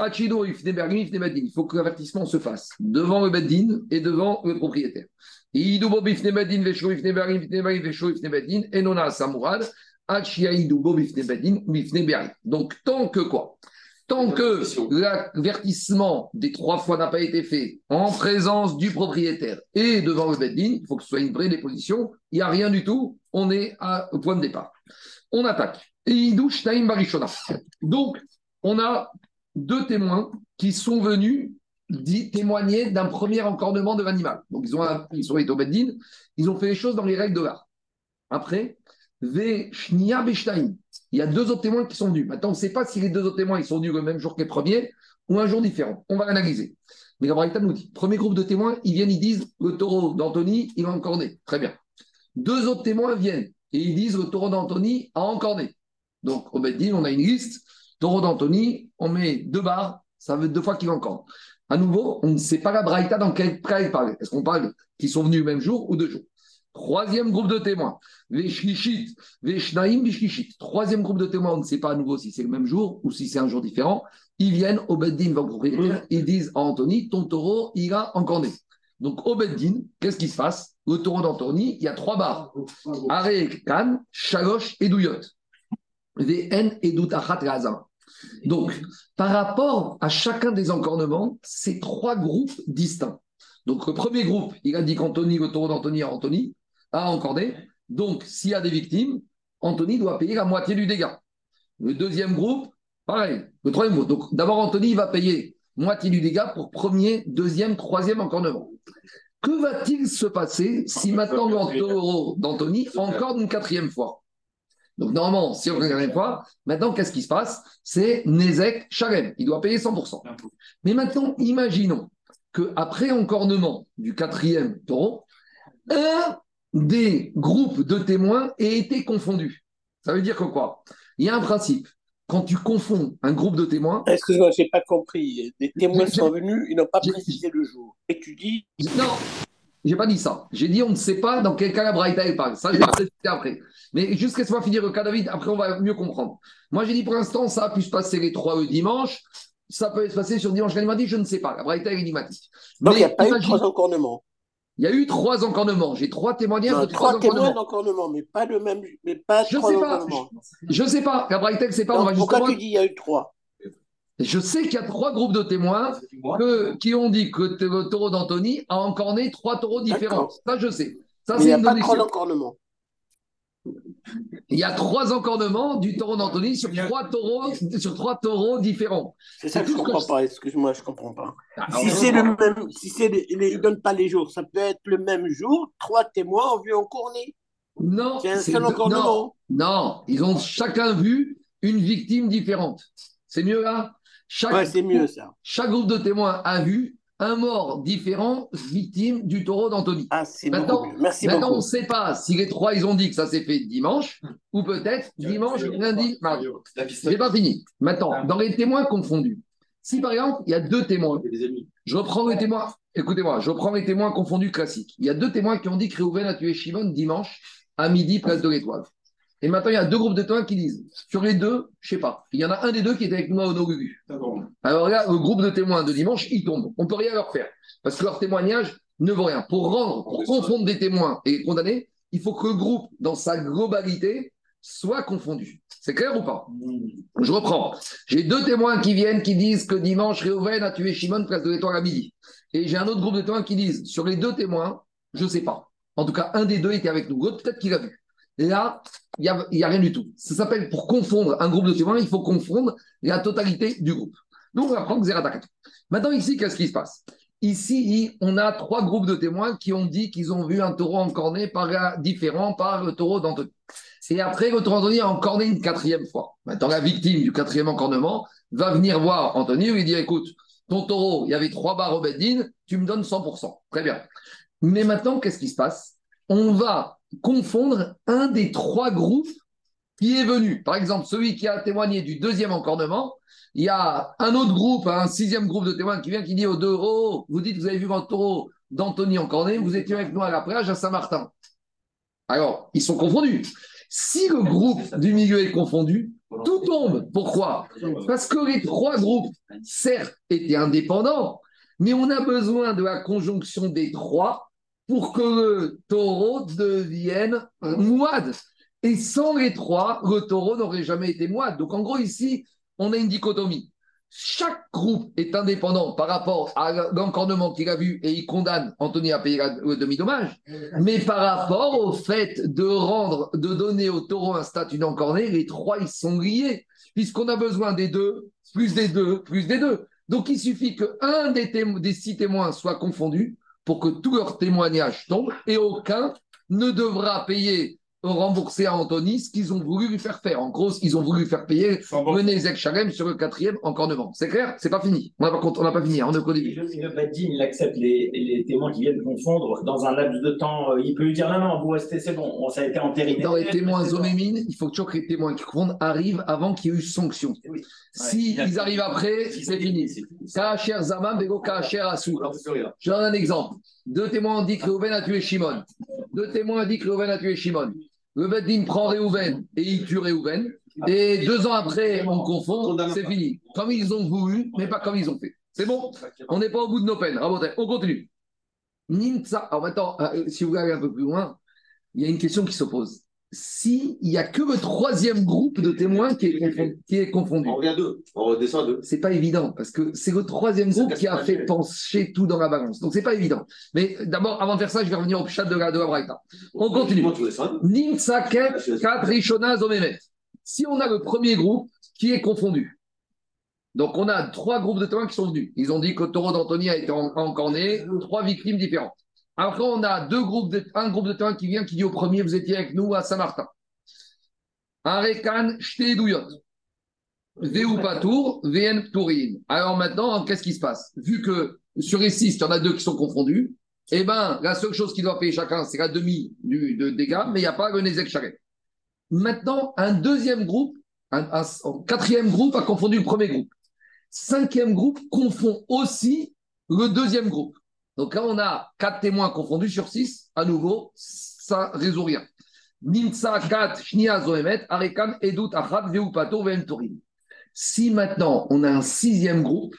Il faut que l'avertissement se fasse devant le Beddin et devant le propriétaire. Donc, tant que quoi? Tant que l'avertissement des trois fois n'a pas été fait en présence du propriétaire et devant le Beddin, il faut que ce soit une vraie déposition, il n'y a rien du tout, on est au point de départ. On attaque. Donc, on a deux témoins qui sont venus témoigner d'un premier encornement de l'animal. Donc, ils, ont, ils sont au Beddin, ils ont fait les choses dans les règles de l'art. Après. Il y a deux autres témoins qui sont venus. Maintenant, on ne sait pas si les deux autres témoins ils sont venus le même jour que les premiers ou un jour différent. On va l'analyser. Mais la Braïta nous dit premier groupe de témoins, ils viennent, ils disent le taureau d'Anthony, il a encorné. Très bien. Deux autres témoins viennent et ils disent le taureau d'Anthony a encorné. Donc, au Beddin, on a une liste. Taureau d'Anthony, on met deux barres, ça veut deux fois qu'il encorne. À nouveau, on ne sait pas la Braïta dans quel cas il parle. Est-ce qu'on parle qu'ils sont venus le même jour ou deux jours? Troisième groupe de témoins, les Shlishit, les Shnaim, les Shlishit. Troisième groupe de témoins, on ne sait pas à nouveau si c'est le même jour ou si c'est un jour différent. Ils viennent au Beddin, vont au propriétaire, ils disent à Anthony, ton taureau, il a encorné. Donc au Beddin, qu'est-ce qui se passe? Le taureau d'Anthony, il y a trois barres. Aré, Kan, Shalosh et Douyot. VN et Doutachat. Donc, par rapport à chacun des encornements, c'est trois groupes distincts. Donc, le premier groupe, il a dit qu'Anthony, le taureau d'Anthony a Anthony, a encorné. Donc, s'il y a des victimes, Anthony doit payer la moitié du dégât. Le deuxième groupe, pareil. Le troisième groupe. Donc, d'abord, Anthony va payer moitié du dégât pour premier, deuxième, troisième encornement. Que va-t-il se passer si maintenant le taureau d'Anthony encorde une quatrième fois? Donc, normalement, si on regarde une fois, maintenant, qu'est-ce qui se passe? C'est Nezek Shalem. Il doit payer 100%. Mais maintenant, imaginons qu'après encornement du quatrième taureau, un des groupes de témoins ait été confondu. Ça veut dire que quoi? Il y a un principe. quand tu confonds un groupe de témoins, Excuse-moi, j'ai pas compris? Des témoins sont venus, ils n'ont pas précisé le jour. Et tu dis, non, j'ai pas dit ça. J'ai dit on ne sait pas dans quel cas la Braïta elle parle. Ça, je vais après. Mais juste laisse-moi finir le cas David, après on va mieux comprendre. Moi, j'ai dit pour l'instant, ça a pu se passer les trois le dimanche. Ça peut se passer sur dimanche lundi, je ne sais pas. La Braïta est énigmatique. donc il n'y a pas eu trois encornements. Il y a eu trois encornements. J'ai trois témoignages Non, de trois trois témoins encornements. d'encornement, mais pas le même, mais pas Je trois sais pas. encornements. Je ne sais pas. La Braïta, c'est pas. on Donc, va pourquoi justement- tu dis il y a eu trois? Je sais qu'il y a trois groupes de témoins que- qui ont dit que le taureau d'Anthony a encorné trois taureaux différents. Ça, je sais. Ça, Mais il c'est n'y a une pas donnée encornements. Il y a trois encornements du taureau d'Anthony sur trois taureaux, sur trois taureaux différents. C'est ça que je comprends pas. Excuse-moi, je comprends pas. Alors, Si c'est le même, si c'est ils donnent pas les jours, ça peut être le même jour. Trois témoins ont vu encorner. Non, C'est un seul encornement. non, non, ils ont chacun vu une victime différente. C'est mieux là chaque, Ouais, c'est mieux ça. chaque groupe de témoins a vu un mort différent, victime du taureau d'Anthony. Ah, c'est Maintenant- beaucoup mieux. Merci Maintenant, on ne sait pas si les trois, ils ont dit que ça s'est fait dimanche, ou peut-être dimanche, lundi, mardi. J'ai pas fini. Maintenant, dans les témoins confondus, si par exemple, il y a deux témoins, je reprends les témoins, écoutez-moi, je reprends les témoins confondus classiques. Il y a deux témoins qui ont dit que Réhouven a tué Shimon dimanche à midi, place de l'Étoile. Et maintenant, il y a deux groupes de témoins qui disent, sur les deux, je sais pas, il y en a un des deux qui était avec moi au Nogugu. Alors là, le groupe de témoins de dimanche, il tombe. On peut rien leur faire. Parce que leur témoignage ne vaut rien. Pour rendre, pour confondre des témoins et condamner, il faut que le groupe, dans sa globalité, soit confondu. C'est clair ou pas? Je reprends. J'ai deux témoins qui viennent qui disent que dimanche, Réhouven a tué Shimon place de l'étoile à midi. Et j'ai un autre groupe de témoins qui disent, sur les deux témoins, je ne sais pas. En tout cas, un des deux était avec nous. L'autre, peut-être qu'il a vu. Là, il n'y a, a rien du tout. Ça s'appelle, pour confondre un groupe de témoins, il faut confondre la totalité du groupe. Donc, on va prendre Zeratakat. Maintenant, ici, qu'est-ce qui se passe? Ici, on a trois groupes de témoins qui ont dit qu'ils ont vu un taureau encorné par différent par le taureau d'Anthony. Et après, le taureau d'Anthony a encorné une quatrième fois. Maintenant, la victime du quatrième encornement va venir voir Anthony et lui dire Écoute, ton taureau, il y avait trois barres au Beddin, tu me donnes 100%. Très bien. Mais maintenant, qu'est-ce qui se passe? On va confondre un des trois groupes qui est venu. Par exemple, celui qui a témoigné du deuxième encornement, il y a un autre groupe, un sixième groupe de témoins qui vient qui dit aux deux Oh, vous dites, vous avez vu votre taureau d'Anthony encorné, vous étiez avec nous à la plage à Saint-Martin. Alors, ils sont confondus. Si le groupe du milieu est confondu, tout tombe. Pourquoi? Parce que les trois groupes, certes, étaient indépendants, mais on a besoin de la conjonction des trois pour que le taureau devienne mouad. Et sans les trois, le taureau n'aurait jamais été mouad. Donc en gros, ici, on a une dichotomie. Chaque groupe est indépendant par rapport à l'encornement qu'il a vu et il condamne Anthony à payer le demi-dommage. Mais par rapport au fait de rendre, de donner au taureau un statut d'encorné, les trois, ils sont liés, puisqu'on a besoin des deux, plus des deux, plus des deux. Donc il suffit qu'un des, témo- des six témoins soit confondu pour que tous leurs témoignages tombent et aucun ne devra payer, rembourser à Anthony ce qu'ils ont voulu lui faire faire. En gros, qu'ils ont voulu lui faire payer, mener Zek Shalem sur le quatrième encornement. C'est clair? C'est pas fini. On n'a pas, fini, on est au Et début. le, Badin, il accepte les, les témoins qui viennent confondre dans un laps de temps. euh, Il peut lui dire non, non, vous restez, c'est bon, on- ça a été entériné. Dans les témoins C'est bon. il faut toujours que les témoins qui confondent arrivent avant qu'il y ait eu sanction. Oui. Si Ouais. ils arrivent après, c'est fini. Kacher Zaman, Bego Kacher Assou. Je donne un exemple. Deux témoins ont dit que Réhouven a tué Shimon. Deux témoins ont dit que Réhouven a tué Shimon. Le Beddin prend Réhouven et il tue Réhouven. Et deux ans après, on confond, c'est fini. Comme ils ont voulu, mais pas comme ils ont fait. C'est bon? On n'est pas au bout de nos peines. On continue. Nimtsa. Alors maintenant, euh, si vous regardez un peu plus loin, il y a une question qui s'oppose. S'il n'y a que le troisième groupe de témoins qui est confondu, qui est confondu On revient à deux. On redescend à deux. c'est pas évident parce que c'est le troisième groupe qui a fait pencher tout dans la balance. Donc c'est pas évident. Mais d'abord, avant de faire ça, je vais revenir au chat de la, de la Braïta. On continue. Zomemet. Si on a le premier groupe qui est confondu, donc on a trois groupes de témoins qui sont venus. Ils ont dit que le taureau d'Anthony a été en- encorné, trois victimes différentes. Après, on a deux groupes de, un groupe de témoins qui vient qui dit au premier, vous étiez avec nous à Saint-Martin. Un rekan Douyot. Veu Patour, VN Tourin. Alors maintenant, qu'est-ce qui se passe? Vu que sur les six, il y en a deux qui sont confondus, eh ben, la seule chose qu'il doit payer chacun, c'est la demi du, de dégâts, mais il n'y a pas le Nezek Charet. Maintenant, un deuxième groupe un quatrième groupe a confondu le premier groupe. Cinquième groupe confond aussi le deuxième groupe. Donc là, on a quatre témoins confondus sur six. À nouveau, ça ne résout rien. Nimtsa kat shnia zoemet arekan edut achat veupato. Si maintenant on a un sixième groupe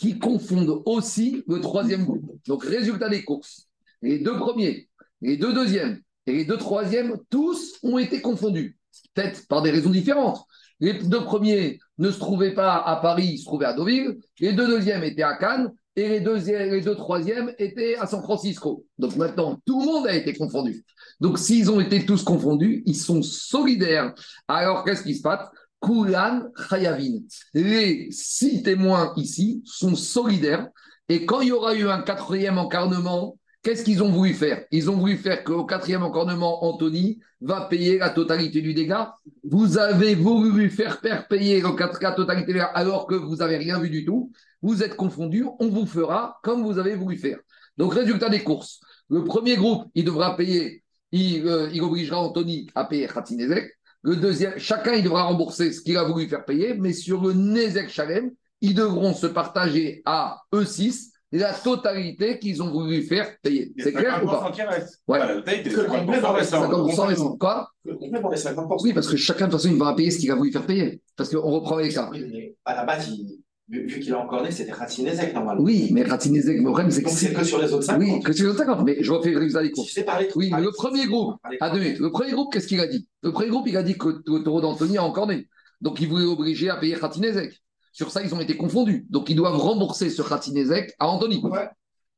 qui confondent aussi le troisième groupe. Donc résultat des courses. Les deux premiers, les deux deuxièmes et les deux troisièmes, tous ont été confondus. Peut-être par des raisons différentes. Les deux premiers ne se trouvaient pas à Paris, ils se trouvaient à Deauville. Les deux deuxièmes étaient à Cannes et les, les deux troisièmes étaient à San Francisco. Donc maintenant, tout le monde a été confondu. Donc s'ils ont été tous confondus, ils sont solidaires. Alors qu'est-ce qui se passe? Kulan Chayavin. Les six témoins ici sont solidaires. Et quand il y aura eu un quatrième encarnement, qu'est-ce qu'ils ont voulu faire? Ils ont voulu faire qu'au quatrième encarnement, Anthony va payer la totalité du dégât. Vous avez voulu faire payer la totalité du dégât alors que vous n'avez rien vu du tout. Vous êtes confondus, on vous fera comme vous avez voulu faire. Donc, résultat des courses. Le premier groupe, il devra payer, il, euh, obligera Anthony à payer Khatinezek. Le deuxième, chacun, il devra rembourser ce qu'il a voulu faire payer, mais sur le Nezek Shalem, ils devront se partager à eux six la totalité qu'ils ont voulu faire payer. C'est clair ou pas qui reste. Ouais. Voilà, t'as été Que le complet 50% restant. 50% restant. Quoi? Le complet pour les 50%. Oui, parce que chacun, de toute façon, il va payer ce qu'il a voulu faire payer. Parce qu'on reprend les cas. Oui, mais à la base, il- vu, qu'il a encore né, c'était Ratinezek normalement. Oui, mais Khatinezek, le problème, c'est que c'est sur les autres 50. Oui, que c'est le 50, mais je refais le résultat des Tu courses. sais parler. Oui, mais le premier groupe, à deux minutes. Le premier groupe, qu'est-ce qu'il a dit? Le premier groupe, il a dit que le taureau d'Anthony a encore né. Donc, il voulait obliger à payer Khatinezek. Sur ça, ils ont été confondus. Donc, ils doivent rembourser ce Khatinezek à Anthony. Ouais.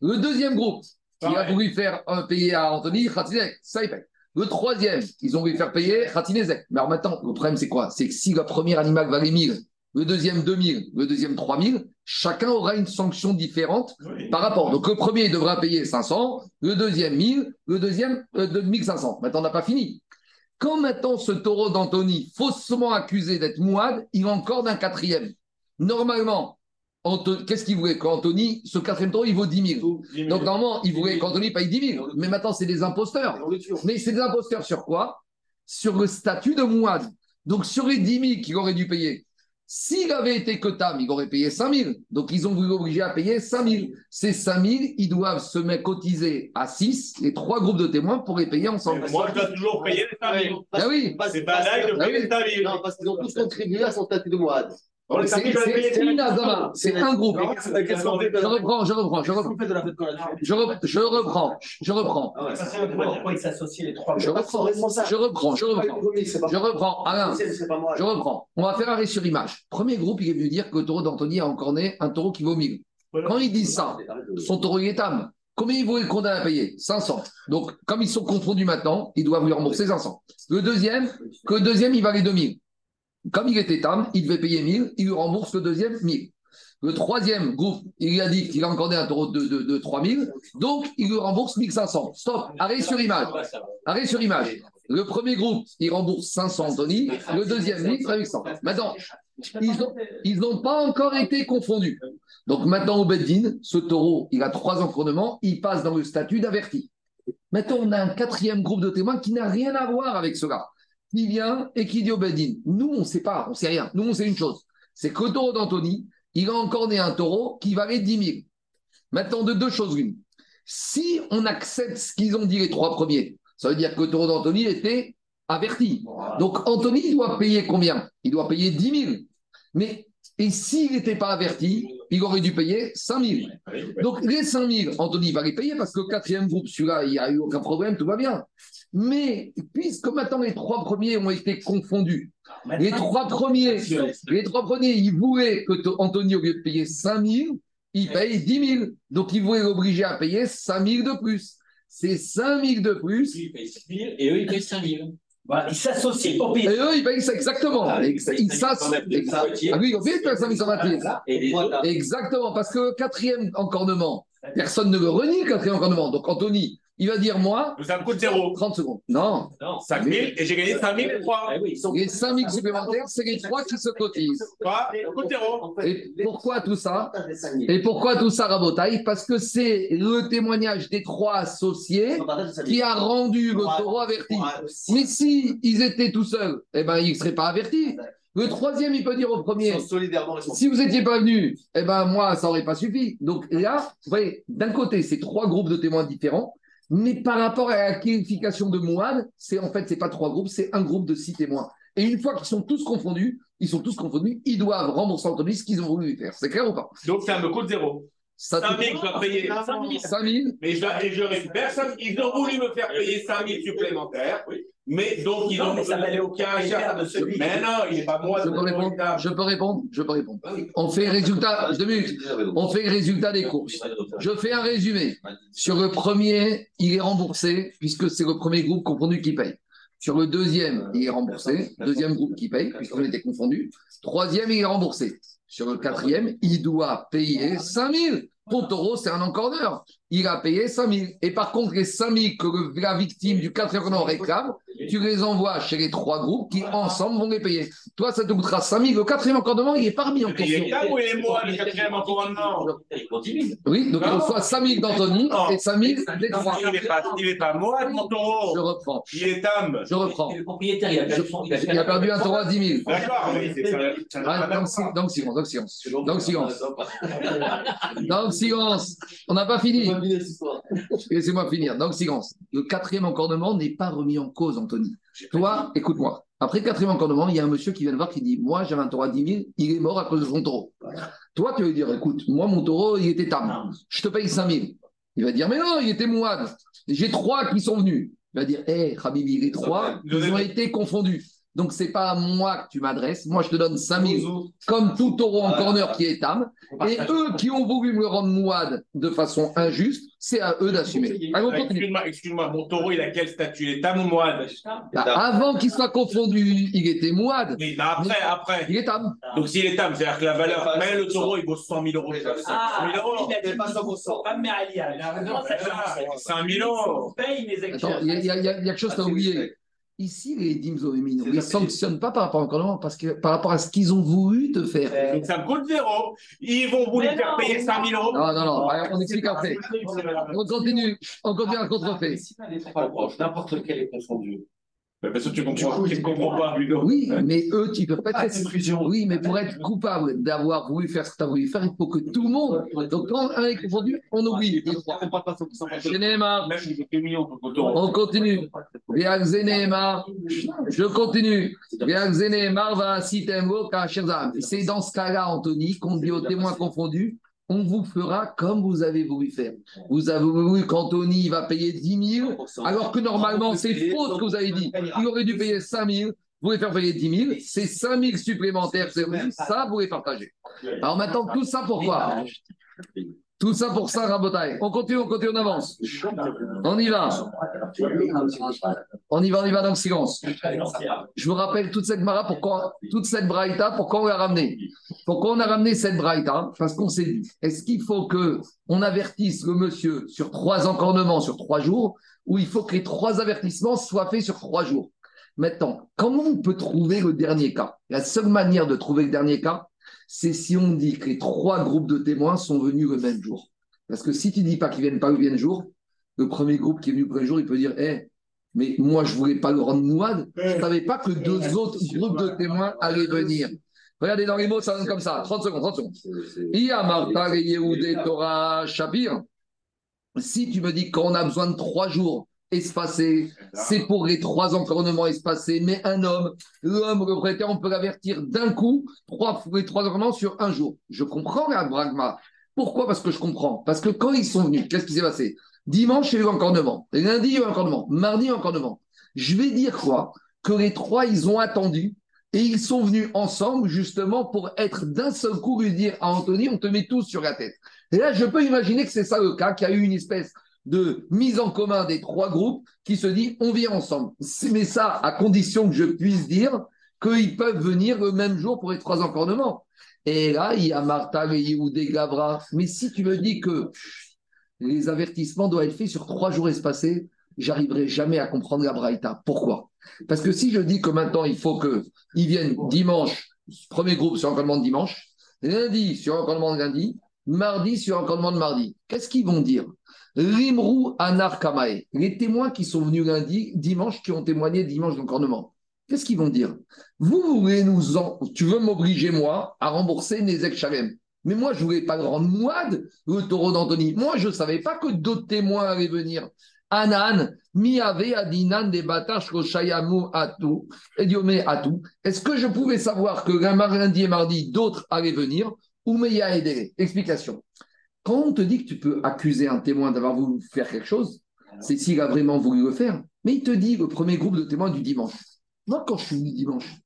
Le deuxième groupe, qui a voulu faire un payer à Anthony, Khatinezek, ça, il paye. Le troisième, ils ont voulu faire payer Khatinezek. Mais alors maintenant, le problème, c'est quoi? C'est que si le premier animal valait 1000, le deuxième 2000, le deuxième 3000, chacun aura une sanction différente Oui. par rapport. Donc le premier devra payer 500, le deuxième 1000, le deuxième euh, de 1500. Maintenant, on n'a pas fini. Quand maintenant ce taureau d'Anthony, faussement accusé d'être mouad, il a encore d'un quatrième. Normalement, qu'est-ce qu'il voulait Qu'Anthony, ce quatrième taureau, il vaut 10 000. Donc normalement, il voulait qu'Anthony paye 10 000. Mais maintenant, c'est des imposteurs. Mais c'est des imposteurs sur quoi? Sur le statut de mouad. Donc sur les 10 000 qu'il aurait dû payer. S'il avait été que Tam, il aurait payé 5 000. Donc ils ont voulu obliger à payer 5 000. Ces 5 000, ils doivent se mettre cotiser à 6, les trois groupes de témoins pour les payer ensemble. Moi, je dois toujours payer les familles. Ah oui, Parce- C'est pas là que je Ah paye les familles. Non, parce qu'ils ont tous contribué à son statut de Moad. C'est c'est un groupe. Je reprends, je reprends, je reprends. Je, re- je reprends, je reprends, Ah je reprends, je reprends, je reprends. Je reprends, Alain, je reprends. On va faire arrêt sur image. Premier groupe, il est venu dire que le taureau d'Anthony a encore né un taureau qui vaut 1000. Quand ils disent ça, son taureau il est âme. Combien ils voulaient le condamner à payer? 500. Donc, comme ils sont confondus maintenant, ils doivent lui rembourser 500. Le deuxième, que le deuxième, il valait 2000. Comme il était âme, il devait payer 1000, il lui rembourse le deuxième 1000. Le troisième groupe, il lui a dit qu'il a encordé un taureau de, de, de 3000, donc il lui rembourse 1500. Stop, arrêt sur image. Arrêt sur image. Le premier groupe, il rembourse 500 Anthony, le deuxième 1000, 800. Maintenant, ils n'ont ils n'ont pas encore été confondus. Donc maintenant, au Beddin, ce taureau, il a trois encournements, il passe dans le statut d'averti. Maintenant, on a un quatrième groupe de témoins qui n'a rien à voir avec cela. Qui vient et qui dit au Beddin, nous, on ne sait pas, on ne sait rien. Nous, on sait une chose, c'est que le taureau d'Anthony, il a encore né un taureau qui valait 10 000. Maintenant, de deux choses l'une. Si on accepte ce qu'ils ont dit les trois premiers, ça veut dire que le taureau d'Anthony était averti. Donc Anthony, il doit payer combien? Il doit payer 10 000. Mais, et s'il n'était pas averti, il aurait dû payer 5 000. Donc les 5 000, Anthony va les payer parce que le quatrième groupe, celui-là, il n'y a eu aucun problème, tout va bien. Mais puisque maintenant les trois premiers ont été confondus, les trois premiers, les trois premiers, ils voulaient que Anthony, au lieu de payer 5 000, il paye 10 000. Donc ils voulaient l'obliger à payer 5 000 de plus. C'est 5 000 de plus. Lui, il paye 6 000 et eux, ils payent 5 000. Voilà, ils s'associent pour Et payer. eux, ils payent ça exactement. Ah, Et ils payent ils 5 000 s'associent-. Ah oui, ils ont payé 5 128. Et les autres, Exactement, parce que le quatrième encornement, personne ne le renie, quatrième encornement. Donc Anthony, il va dire moi, Ça me coûte zéro. 30 secondes. Non, 5 000 et j'ai gagné 5 000 et 3. Ah oui. les 5 000 supplémentaires, c'est les trois qui se cotisent. Quoi? Coûte zéro. Et pourquoi tout ça? Et pourquoi tout ça, Rabotaï Parce que c'est le témoignage des trois associés qui a rendu le taureau averti. Mais si ils étaient tout seuls, eh ben, ils ne seraient pas avertis. Le troisième, il peut dire au premier, si vous n'étiez pas venu, eh ben moi, ça n'aurait pas suffi. Donc là, vous voyez, d'un côté, c'est trois groupes de témoins différents, mais par rapport à la qualification de Mouad, c'est en fait, c'est pas trois groupes, c'est un groupe de six témoins. Et une fois qu'ils sont tous confondus, ils sont tous confondus, ils doivent rembourser en ce qu'ils ont voulu faire. C'est clair ou pas? Donc ça me coûte zéro. Ça 5 000, je dois payer. 5 000 Mais je, et je récupère. Ils ont voulu me faire payer 5 000 supplémentaires. Mais donc, ils Non, ont mais ça valait aucun achat. de celui Mais non, il n'est pas moi. Je peux répondre Je peux répondre Je peux répondre. On fait résultat, deux minutes. On fait le résultat des courses. Je fais un résumé. Sur le premier, il est remboursé, puisque c'est le premier groupe confondu qui paye. Sur le deuxième, il est remboursé. Deuxième groupe qui paye, puisqu'on était confondus. Troisième, il est remboursé. Sur le quatrième, il doit payer 5 000. Pour Taureau, c'est un encordeur. Il a payé 5 000. Et par contre, les 5 000 que le- la victime du quatrième encordeur réclame, tu les envoies chez les trois groupes qui, ensemble, vont les payer. Toi, ça te coûtera 5 000. Le quatrième encordement, il est pas remis en Il question. est là où il est moi, le quatrième encordement Il continue. Oui, donc il reçoit 5 000 d'Anthony et 5 000 des trois. Il n'est pas, il est pas moi, mon taureau. Je reprends. Il est Tam. Je reprends. Le propriétaire, il a perdu. Il un taureau à 10 000. D'accord, mais Ah, donc silence, donc silence. Donc silence. Donc silence. On n'a pas fini. <laughs> Laissez-moi finir. Donc silence. Le quatrième encordement n'est pas remis en cause, Anthony. Toi, écoute-moi. Après le quatrième encordement, il y a un monsieur qui vient te voir qui dit Moi, j'avais un taureau à 10 000, il est mort à cause de son taureau. Toi, tu vas lui dire Écoute, moi, mon taureau, il était tam. Je te paye 5 000. Il va dire Mais non, il était mouad. J'ai trois qui sont venus. Il va dire Hé, Habibi, les trois, ils ont été confondus. Donc, c'est pas à moi que tu m'adresses. Moi, je te donne 5 000 comme tout taureau en corner qui est tam. Et eux qui ont voulu me le rendre mouad de façon injuste, c'est à eux d'assumer. Continue. Excuse-moi, excuse-moi, mon taureau, il a quel statut? Il est Tam ou Moine? Bah, avant qu'il soit confondu, il était mouad. Oui, mais après, après. Il est tam. Donc s'il est Tam, c'est-à-dire que la valeur, mais le taureau, il vaut 100 000 euros. 100 000 Ah, euros. il a dit pas 100%. Pas mais Alia, il a raison. 5 000 euros. Attends, il y, a- il y quelque chose que tu as oublié. Ici, les Dimzo et Mino, ils ne sanctionnent pas par rapport au parce que par rapport à ce qu'ils ont voulu te faire. Donc ça me coûte zéro. Ils vont vous Mais faire non, payer mais 5 000 euros. Non, non, non, on explique après. On continue, on continue à contrefait. N'importe lequel est confondu. Mais Parce que tu comprends, tu ne comprends pas, Ludo. Oui, mais eux, tu ne peux pas Ah, être. Oui, mais pour être coupable d'avoir voulu faire ce que tu as voulu faire, il faut que tout le monde. Donc quand un est confondu, on oublie. On continue. Je continue. Viag Zénéma va sitembo kachazam. C'est dans ce cas-là, Anthony, qu'on dit aux témoins confondus, on vous fera comme vous avez voulu faire. Vous avez voulu qu'Anthony va payer 10 000, alors que normalement, c'est faux ce que vous avez dit. Il aurait dû payer 5 000. Vous voulez faire payer 10 000, c'est 5 000 supplémentaires, c'est ça, vous voulez partager. Alors maintenant, tout ça pourquoi? Tout ça pour ça, Rabotaille. On continue, on continue, on avance. On y va. On y va, on y va dans le silence. Je vous rappelle toute cette mara, pourquoi, toute cette braïta, pourquoi on l'a ramenée Pourquoi on a ramené cette braïta Parce qu'on s'est dit, est-ce qu'il faut que on avertisse le monsieur sur trois encornements sur trois jours, ou il faut que les trois avertissements soient faits sur trois jours? Maintenant, comment on peut trouver le dernier cas? La seule manière de trouver le dernier cas, c'est si on dit que les trois groupes de témoins sont venus le même jour. Parce que si tu dis pas qu'ils viennent pas le même jour, le premier groupe qui est venu le premier jour, il peut dire, Eh, mais moi je voulais pas le rendre mouad, je ne savais pas que deux autres groupes de témoins allaient venir. Regardez dans les mots, ça donne comme ça. 30 secondes, 30 secondes. Ia Martha Yehudé Torah Shapir. Si tu me dis qu'on a besoin de trois jours espacés, c'est pour les trois encornements espacés, mais un homme, l'homme, le on peut l'avertir d'un coup, trois, les trois encornements sur un jour. Je comprends la bragma. Pourquoi? Parce que je comprends. Parce que quand ils sont venus, qu'est-ce qui s'est passé? Dimanche, il y a eu encornement. Lundi, il y a eu encornement. Mardi, encornement. Je vais dire quoi? Que les trois, ils ont attendu et ils sont venus ensemble justement pour être d'un seul coup lui dire à Anthony, on te met tous sur la tête. Et là, je peux imaginer que c'est ça le cas, qu'il y a eu une espèce de mise en commun des trois groupes qui se dit on vient ensemble. Mais ça, à condition que je puisse dire qu'ils peuvent venir le même jour pour les trois encornements. Et là, il y a Martha, Yehoudé, Gavra. Mais si tu me dis que les avertissements doivent être faits sur trois jours espacés, j'arriverai jamais à comprendre la Braïta. Pourquoi? Parce que si je dis que maintenant, il faut qu'ils viennent dimanche, premier groupe sur l'encordement de dimanche, lundi sur l'encordement de lundi, mardi sur l'encordement de mardi, qu'est-ce qu'ils vont dire? Rimrou Anar Kamae, les témoins qui sont venus lundi, dimanche, qui ont témoigné dimanche d'encornement. Qu'est-ce qu'ils vont dire? Vous voulez nous en... Tu veux m'obliger, moi, à rembourser Nezek Shalem. Mais moi, je ne voulais pas rendre moide, le taureau d'Anthony. Moi, je ne savais pas que d'autres témoins allaient venir. Anan, miave adinan des batash atu. Est-ce que je pouvais savoir que lundi et mardi, d'autres allaient venir? Ou meya edere Explication. Quand on te dit que tu peux accuser un témoin d'avoir voulu faire quelque chose, c'est s'il a vraiment voulu le faire. Mais il te dit le premier groupe de témoins du dimanche. Moi, quand je suis venu dimanche,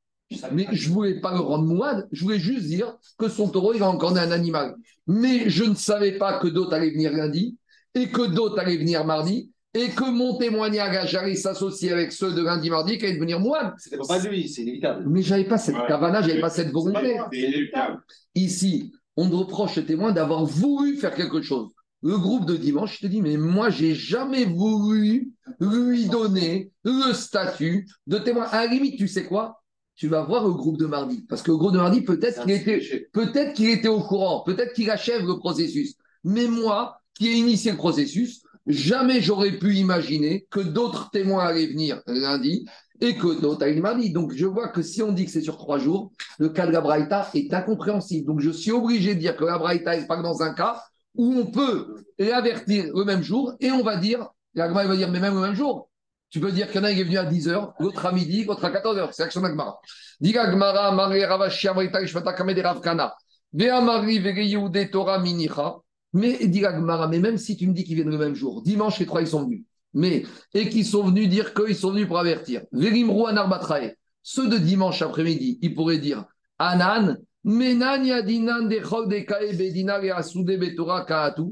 mais je ne voulais pas le rendre moine, je voulais juste dire que son taureau, il va encore un animal. Mais je ne savais pas que d'autres allaient venir lundi, et que d'autres allaient venir mardi, et que mon témoignage allait s'associer avec ceux de lundi, mardi, qui allaient devenir moine. C'était pas lui, c'est inévitable. Mais j'avais pas cette Ouais. cavana, j'avais pas cette volonté. C'est inéluctable. Ici, on reproche au témoin d'avoir voulu faire quelque chose. Le groupe de dimanche, je te dis, mais moi, j'ai jamais voulu lui donner le statut de témoin. À la limite, tu sais quoi? Tu vas voir le groupe de mardi. Parce que le groupe de mardi, peut-être qu'il était, peut-être qu'il était au courant, peut-être qu'il achève le processus. Mais moi, qui ai initié le processus, jamais j'aurais pu imaginer que d'autres témoins allaient venir lundi et que d'autres allaient mardi. Donc, je vois que si on dit que c'est sur trois jours, le cas de la Braïta est incompréhensible. Donc, je suis obligé de dire que la Braïta est pas dans un cas où on peut l'avertir le même jour et on va dire, la va dire, mais même le même jour, tu peux dire qu'il y en a qui est venu à 10h, l'autre à midi, l'autre à 14h. C'est l'action d'Agmara. Dit Agmara, Marie Ravashi, Amrita, Ishmata, Kamed, Ravkana. Vea Marie, Vege Yehude, Torah, Minicha. Mais dit mais même si tu me dis qu'ils viennent le même jour, dimanche, les trois, ils sont venus. Mais, et qu'ils sont venus dire qu'ils sont venus pour avertir. Verimru Anarbatrae. Ceux de dimanche après-midi, ils pourraient dire Anan, Menan Yadinan de Bedina et Betora Kaatu.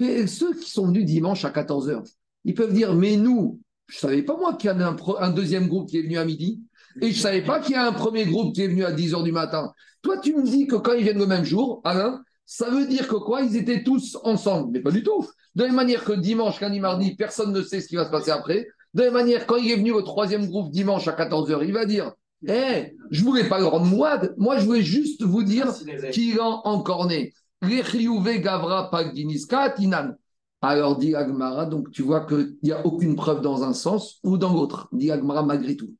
Mais ceux qui sont venus dimanche à 14h, ils peuvent dire Mais nous, je ne savais pas moi qu'il y a un, un deuxième groupe qui est venu à midi. Et je ne savais pas qu'il y a un premier groupe qui est venu à 10h du matin. Toi, tu me dis que quand ils viennent le même jour, Alain, ça veut dire que quoi? Ils étaient tous ensemble. Mais pas du tout. De la même manière que dimanche, lundi, mardi, personne ne sait ce qui va se passer après. De la même manière, quand il est venu au troisième groupe dimanche à 14h, il va dire Eh, je ne voulais pas le rendre moide. Moi, je voulais juste vous dire qu'il a encore né. Rechiouve Gavra Pagdiniska Tinan. Alors, dit Agmara, donc tu vois qu'il n'y a aucune preuve dans un sens ou dans l'autre. Dit Agmara malgré tout.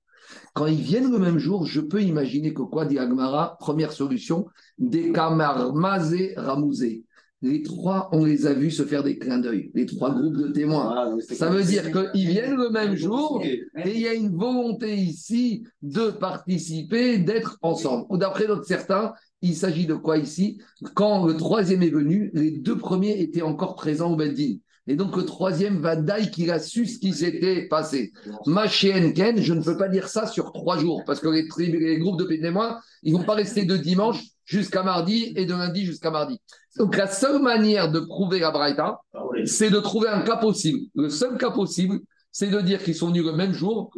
Quand ils viennent le même jour, je peux imaginer que quoi, dit Agmara, première solution, des kamar mazé ramouzé. Les trois, on les a vus se faire des clins d'œil, les trois groupes de témoins. C'était Ça veut dire qu'ils viennent le même jour et il y a une volonté ici de participer, d'être ensemble. Ou d'après d'autres certains, il s'agit de quoi ici? Quand le troisième est venu, les deux premiers étaient encore présents au Beddin. Et donc le troisième va d'aille qu'il a su ce qui s'était passé. Ma chienne Ken, je ne peux pas dire ça sur trois jours, parce que les, les groupes de témoins, ils vont pas rester de dimanche jusqu'à mardi et de lundi jusqu'à mardi. Donc la seule manière de prouver la Braïta, c'est de trouver un cas possible. Le seul cas possible, c'est de dire qu'ils sont venus le même jour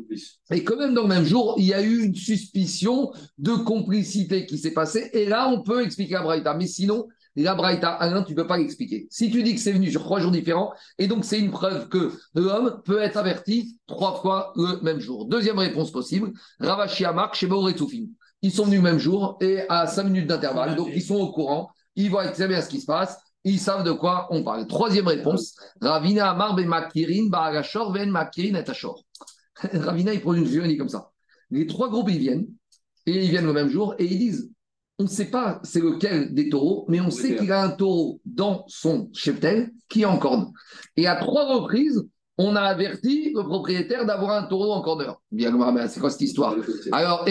et que même dans le même jour, il y a eu une suspicion de complicité qui s'est passée. Et là, on peut expliquer Braïta. Mais sinon, la Braïta, Alain, tu ne peux pas l'expliquer. Si tu dis que c'est venu sur trois jours différents, et donc c'est une preuve que l'homme peut être averti trois fois le même jour. Deuxième réponse possible, Ravashi Amak, chez Retsoufim. Ils sont venus le même jour et à cinq minutes d'intervalle. Donc ils sont au courant, ils voient très bien ce qui se passe. Ils savent de quoi on parle. Troisième réponse, Ravina Amar ben Makirin, Baragashor, Ben Makirin et Ashor. <laughs> Ravina, il prend une vision, il dit comme ça. Les trois groupes, ils viennent, et ils viennent le même jour, et ils disent on ne sait pas c'est lequel des taureaux, mais on sait qu'il a un taureau dans son cheptel qui est en corne. Et à trois reprises, on a averti le propriétaire d'avoir un taureau en corneur. Bien, mais c'est quoi cette histoire? Alors,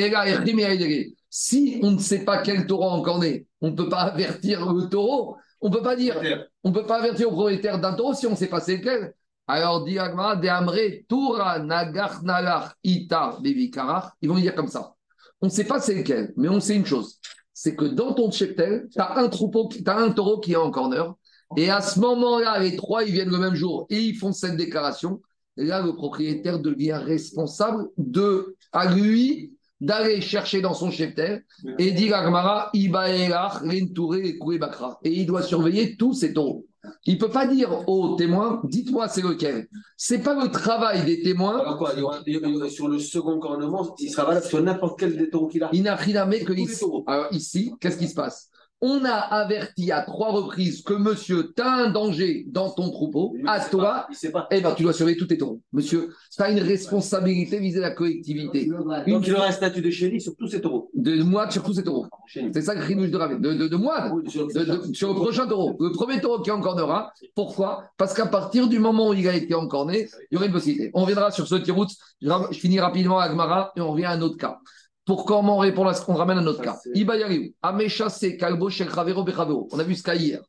si on ne sait pas quel taureau encorné, on ne peut pas avertir le taureau. On ne peut pas dire, on peut pas avertir le propriétaire d'un taureau si on ne sait pas c'est lequel. Alors, dit Agma, de Amré, Toura, Nagar, Ita, ils vont dire comme ça. On ne sait pas c'est lequel, mais on sait une chose c'est que dans ton cheptel, tu as un troupeau, tu as un taureau qui est en corner. Et à ce moment-là, les trois, ils viennent le même jour et ils font cette déclaration. Et là, le propriétaire devient responsable de, à lui d'aller chercher dans son cheptel et dire à Gmara, Ibaelach, Rentouré Bakra. Et il doit surveiller tous ces taureaux. Il ne peut pas dire aux témoins, dites-moi c'est lequel. Ce n'est pas le travail des témoins. Alors quoi, il y aura- il y aura- sur le second cornement, il sera valable sur n'importe quel des taureaux qu'il a. Il n'a rien à mettre que ici. Alors ici, qu'est-ce qui se passe? On a averti à trois reprises que monsieur, tu as un danger dans ton troupeau, à toi, eh ben, tu dois surveiller tous tes taureaux. Monsieur, tu as une responsabilité vis-à-vis de la collectivité. Donc il aura un statut de chéri sur tous ses taureaux. De moi sur tous ces taureaux. Chéri. C'est ça le crinouche de Ravet. De, de, de moi, Oui, sur- de- de- sur le prochain taureau. Le premier taureau qui encornera. Pourquoi? Parce qu'à partir du moment où il a été encorné, il y aurait une possibilité. On reviendra sur ce tirout. Je finis rapidement à Agmara et on revient à un autre cas. Pour comment on répond à ce qu'on ramène à un autre cas. Ibayariou, Ameshase, Kalbo, Shel Ravero, Bechavero. On a vu ce cas hier.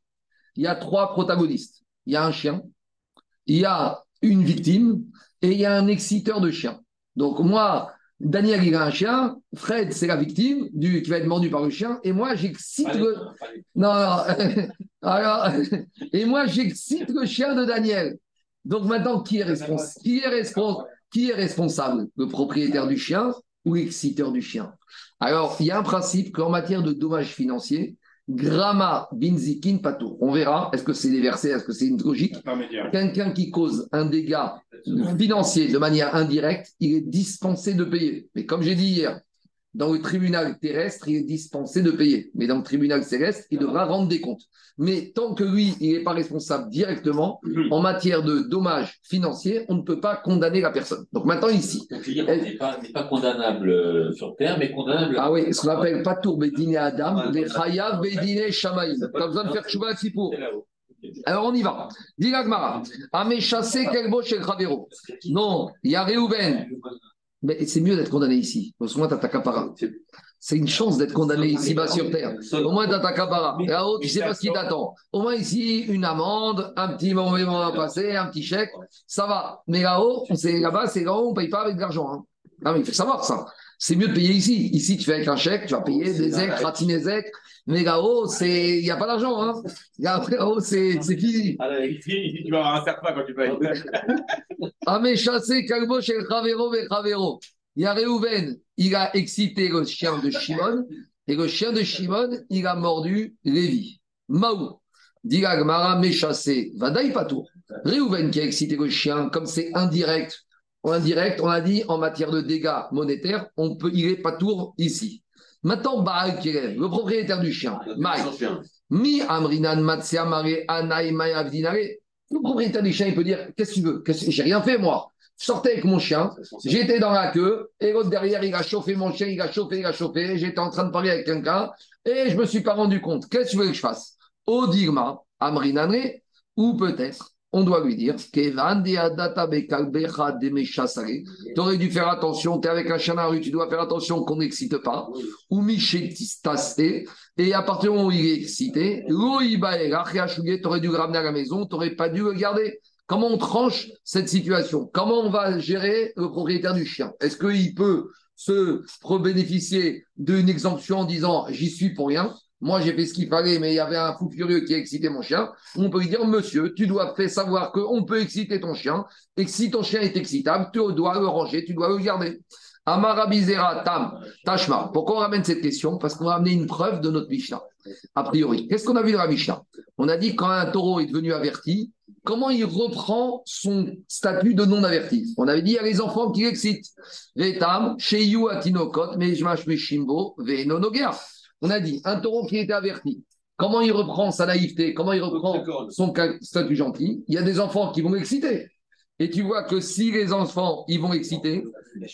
Il y a trois protagonistes. Il y a un chien, il y a une victime et il y a un exciteur de chien. Donc moi, Daniel, il a un chien, Fred, c'est la victime du, qui va être mordu par le chien, et moi, j'excite le... Non, non. <laughs> Alors, <laughs> et moi, j'excite le chien de Daniel. Donc maintenant, qui est, respons- qui est, respons- qui est responsable? Le propriétaire du chien ou l'exciteur du chien Alors, il y a un principe qu'en matière de dommages financiers, Gramma binzikin pato. On verra, est-ce que c'est des versets, est-ce que c'est une logique? Quelqu'un qui cause un dégât financier de manière indirecte, il est dispensé de payer. Mais comme j'ai dit hier, dans le tribunal terrestre, il est dispensé de payer. Mais dans le tribunal céleste, il devra rendre des comptes. Mais tant que lui, il n'est pas responsable directement, en matière de dommages financiers, on ne peut pas condamner la personne. Donc maintenant ici, Donc, dire, on n'est pas, pas condamnable euh, sur terre, mais condamnable. ah oui, ce qu'on appelle Patour Bédiné Adam, les Chayav Bédiné Shamaïm. Tu as besoin de faire Chouba pour. C'est là-haut. Alors on y va. Dis Gmara. Amé chassé Kelbo chez le Khavero. Non, il y a Réhouven. Mais c'est mieux d'être condamné ici. Parce que moi, tu as ta capara. C'est une chance d'être condamné ici-bas sur terre. Au moins, tu as ta capara. Là-haut, tu sais pas ce qui t'attend. Au moins, ici, une amende, un petit moment à passer, un petit chèque, ça va. Mais là-haut, c'est là-bas, c'est là-haut, on ne paye pas avec de l'argent. hein. Ah, mais il faut savoir ça. C'est mieux de payer ici. Ici, tu fais avec un chèque, tu vas payer des ailes, ratiner ailes. Mais là-haut, c'est- il n'y a pas d'argent. Hein. Là-haut, c'est ici, tu vas avoir un serpent quand tu payes. Amé chassé Kalbo chez le Khavero et Khavero. Il y a Réhouven, il a excité le chien de Shimon, et le chien de Shimon, il a mordu Lévi. Maou, dit la Gemara, mais chassé, Vadaï Patour. Réhouven qui a excité le chien, comme c'est indirect, en indirect, on a dit en matière de dégâts monétaires, on peut, il est Patour ici. Maintenant, le propriétaire du chien, Mi Amrinan Matsia Mare Anaï. Le propriétaire du chien, il peut dire Qu'est-ce que tu veux? J'ai rien fait, moi. Je sortais avec mon chien, j'étais dans la queue, et l'autre derrière, il a chauffé mon chien, il a chauffé, il a chauffé. J'étais en train de parler avec quelqu'un, et je me suis pas rendu compte. Qu'est-ce que tu veux que je fasse? Au Digma, Amrinanre, ou peut-être, on doit lui dire. Tu aurais dû faire attention, tu avec un chien dans la rue, tu dois faire attention qu'on n'excite pas. Ou et à partir du moment où il est excité, tu dû ramener à la maison, tu n'aurais pas dû le garder. Comment on tranche cette situation? Comment on va gérer le propriétaire du chien? Est-ce qu'il peut se bénéficier d'une exemption en disant j'y suis pour rien? Moi, j'ai fait ce qu'il fallait, mais il y avait un fou furieux qui a excité mon chien. On peut lui dire, monsieur, tu dois faire savoir qu'on peut exciter ton chien, et que si ton chien est excitable, tu dois le ranger, tu dois le garder. Amarabizera tam tashma. Pourquoi on ramène cette question? Parce qu'on va amener une preuve de notre Mishnah. A priori, qu'est-ce qu'on a vu dans la Mishnah? On a dit quand un taureau est devenu averti, comment il reprend son statut de non averti On avait dit il y a les enfants qui l'excitent. Vetam, sheyu atinokot, mejmash meshimbo, venonoger. On a dit un taureau qui était averti. Comment il reprend sa naïveté Comment il reprend son statut gentil Il y a des enfants qui vont l'exciter. Et tu vois que si les enfants, ils vont exciter,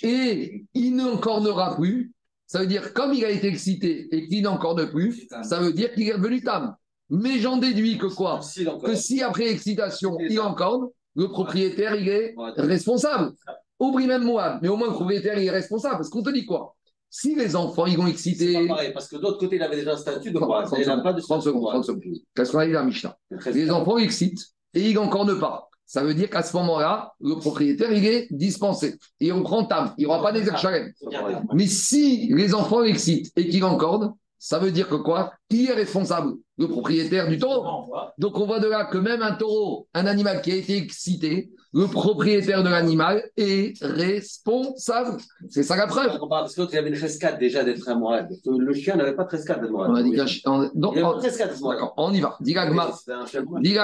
et il n'encornera plus, ça veut dire comme il a été excité et qu'il n'encorne plus, ça veut dire qu'il est revenu tam. Mais j'en déduis que quoi Que si après excitation, il encorne, le propriétaire, il est responsable. Oublie même moi, mais au moins le propriétaire, il est responsable. Parce qu'on te dit quoi? Si les enfants, ils vont C'est exciter... pas pareil, parce que de l'autre côté, il avait déjà un statut de 30 quoi? Il n'a pas de 30 secondes, 30 secondes. Qu'est-ce qu'on a dit dans la Mishnah Les enfants excitent et ils n'encornent pas. Ça veut dire qu'à ce moment-là, le propriétaire, il est dispensé. Et on prend tam. Il n'y aura pas d'exerchalem. Mais si les enfants excitent et qu'ils encordent, ça veut dire que quoi? Qui est responsable? Le propriétaire du taureau. Donc on voit de là que même un taureau, un animal qui a été excité, le propriétaire de l'animal est responsable. C'est ça la preuve. Parce que l'autre, il y avait une trescade déjà d'être un mourad. Le chien n'avait pas de trescade d'être mourad. On a dit on- donc, Il on-. D'accord, on y va.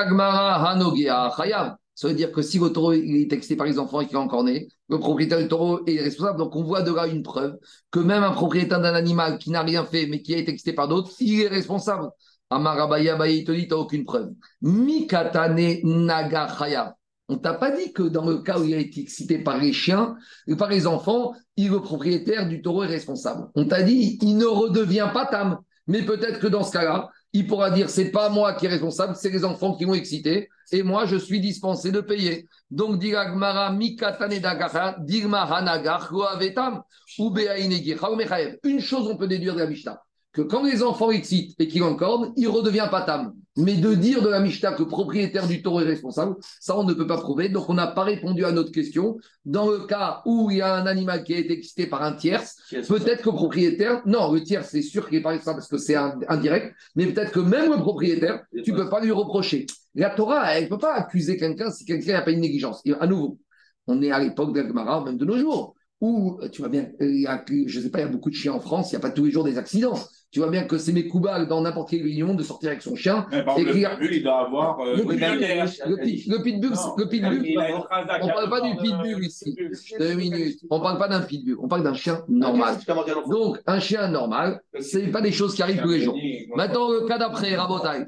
Gemara, Hanogea, Chayav. Ça veut dire que si le taureau est texté par les enfants et qu'il est encore né, le propriétaire du taureau est responsable. Donc on voit de là une preuve que même un propriétaire d'un animal qui n'a rien fait mais qui a été texté par d'autres, il est responsable. Amarabaya Baye, il te dit, tu n'as aucune preuve. Mikatane Nagachaya. On t'a pas dit que dans le cas où il a été excité par les chiens et par les enfants, il, le propriétaire du taureau est responsable. On t'a dit, il ne redevient pas tam. Mais peut-être que dans ce cas-là, il pourra dire c'est pas moi qui est responsable, c'est les enfants qui m'ont excité, et moi je suis dispensé de payer. Donc ou ou. Une chose on peut déduire de la Mishnah, que quand les enfants excitent et qu'il encorde, il redevient pas tam. Mais de dire de la Mishnah que le propriétaire du taureau est responsable, ça on ne peut pas prouver. Donc on n'a pas répondu à notre question. Dans le cas où il y a un animal qui a été excité par un tierce, peut-être que le propriétaire, non, le tiers c'est sûr qu'il est pas responsable parce que c'est indirect, mais peut-être que même le propriétaire, tu ne peux pas lui reprocher. La Torah, elle ne peut pas accuser quelqu'un si quelqu'un n'a pas une négligence. Et à nouveau, on est à l'époque d'Agmara, même de nos jours, où, tu vois bien, il y a, je ne sais pas, il y a beaucoup de chiens en France, il n'y a pas tous les jours des accidents. Tu vois bien que c'est mes coubales dans n'importe quelle réunion de sortir avec son chien. Mais par Et le pitbull, il doit avoir. euh, Le pitbull, le pit- le pitbull, le on parle pas du pitbull ici. Deux minutes. On ne parle pas d'un pitbull, on parle d'un chien normal. Donc, un chien normal, ce n'est pas des choses qui arrivent tous les jours. Maintenant, le cas d'après, Rabotai.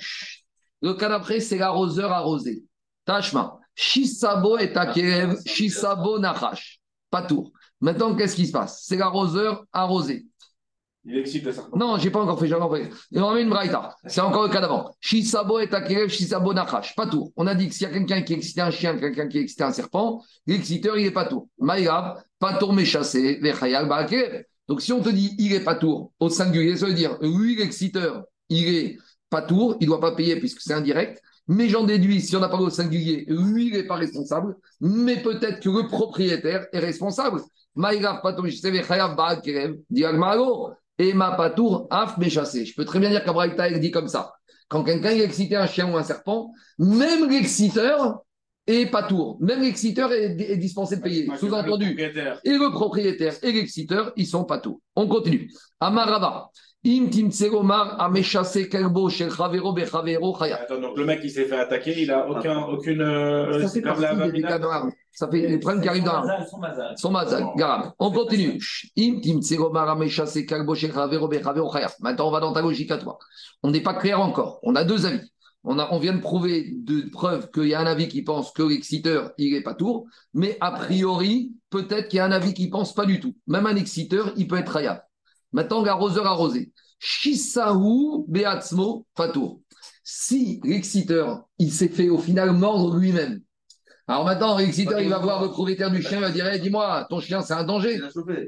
Le cas d'après, c'est l'arroseur arrosé. Tachma. Shisabo et Takerev, Shisabo Nachash. Pas tour. Maintenant, qu'est-ce qui se passe? C'est l'arroseur arrosé. Il excite serpent. Non, j'ai pas encore fait, j'ai encore fait. On remet une braïta. C'est encore le cas d'avant. Shisabo et Takerev, Shisabo Nachash. Pas tour. On a dit que s'il y a quelqu'un qui excite un chien, quelqu'un qui excite un serpent, l'exciteur, il est pas tour. Maïrav, pas tour mais chassé. Donc, si on te dit il est pas tour au singulier, ça veut dire lui, l'exciteur, il est pas tour, il doit pas payer puisque c'est indirect. Mais j'en déduis, si on n'a pas au singulier, lui, il n'est pas responsable, mais peut-être que le propriétaire est responsable. Maïrav Vechayal Barakerev, dit Agmaro, et ma patour, af chassé. Je peux très bien dire qu'Abraïta, elle dit comme ça. Quand quelqu'un a excité un chien ou un serpent, même l'exciteur est patour. Même l'exciteur est, est dispensé de payer. Sous-entendu, et le propriétaire et l'exciteur, ils sont pas tout. On continue. Amarava. Im timtseromar ameshase kelbo shel chavero bechavero chaya. Attends, donc le mec qui s'est fait attaquer, il a aucun, aucune. euh, Ça fait la partie des cas l'arme. Ça fait les problèmes qui arrivent dans l'arme. Mazal, son mazal. Son mazal. On continue. Im timtseromar ameshase kelbo shel chavero bechavero chaya. Maintenant, on va dans ta logique à toi. On n'est pas clair encore. On a deux avis. On, a, on vient de prouver de preuves qu'il y a un avis qui pense que l'exciteur, il n'est pas tour, mais a priori, peut-être qu'il y a un avis qui pense pas du tout. Même un exciteur, il peut être rayable. Maintenant, l'arroseur arrosé. Shisahu Beatzmo Fatour. Si l'exciteur, il s'est fait au final mordre lui-même. Alors maintenant, l'exciteur, il va voir le propriétaire du chien, il va dire Eh, Dis-moi, ton chien, c'est un danger.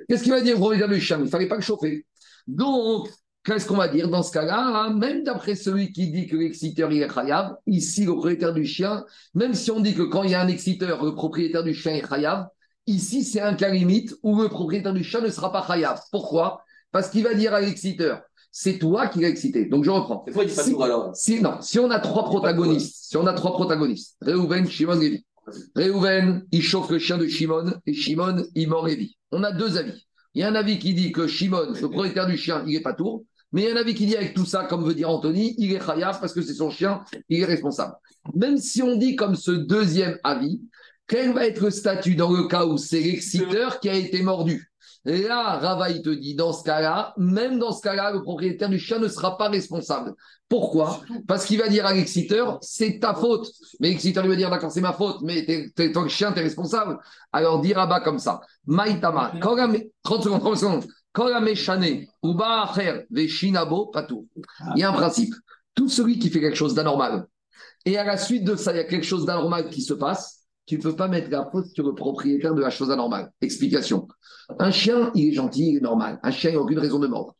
Qu'est-ce qu'il va dire au propriétaire du chien? Il ne fallait pas le chauffer. Donc, qu'est-ce qu'on va dire dans ce cas-là? Hein Même d'après celui qui dit que l'exciteur il est khayab, ici, le propriétaire du chien, même si on dit que quand il y a un exciteur, le propriétaire du chien est khayab, ici, c'est un cas limite où le propriétaire du chien ne sera pas khayab. Pourquoi? Parce qu'il va dire à l'exciteur c'est toi qui l'as excité. Donc, je reprends. Pourquoi il dit pas Si- tout alors Si, non, si on a trois protagonistes, si on a trois protagonistes, Réhouven, Shimon, Lévi. Réhouven, il chauffe le chien de Shimon et Shimon, il mord Lévi. On a deux avis. Il y a un avis qui dit que Shimon, le propriétaire du chien, il est pas tour. Mais il y a un avis qui dit avec tout ça, comme veut dire Anthony, il est khayaf parce que c'est son chien, il est responsable. Même si on dit comme ce deuxième avis, quel va être le statut dans le cas où c'est l'exciteur qui a été mordu? Là, Rava, il te dit, dans ce cas-là, même dans ce cas-là, le propriétaire du chien ne sera pas responsable. Pourquoi? Parce qu'il va dire à l'exciteur, c'est ta faute. Mais l'exciteur lui va dire, d'accord, c'est ma faute, mais t'es, ton chien, t'es responsable. Alors, dit Rabat comme ça, Maïtama, quand la mé- 30 secondes, 30 secondes, quand la méchane, ou ba'acher, veshinabo, patou. Il y a un principe. Tout celui qui fait quelque chose d'anormal, et à la suite de ça, il y a quelque chose d'anormal qui se passe, tu ne peux pas mettre la faute sur le propriétaire de la chose anormale. Explication. Un chien, il est gentil, il est normal. Un chien, il n'a aucune raison de mordre.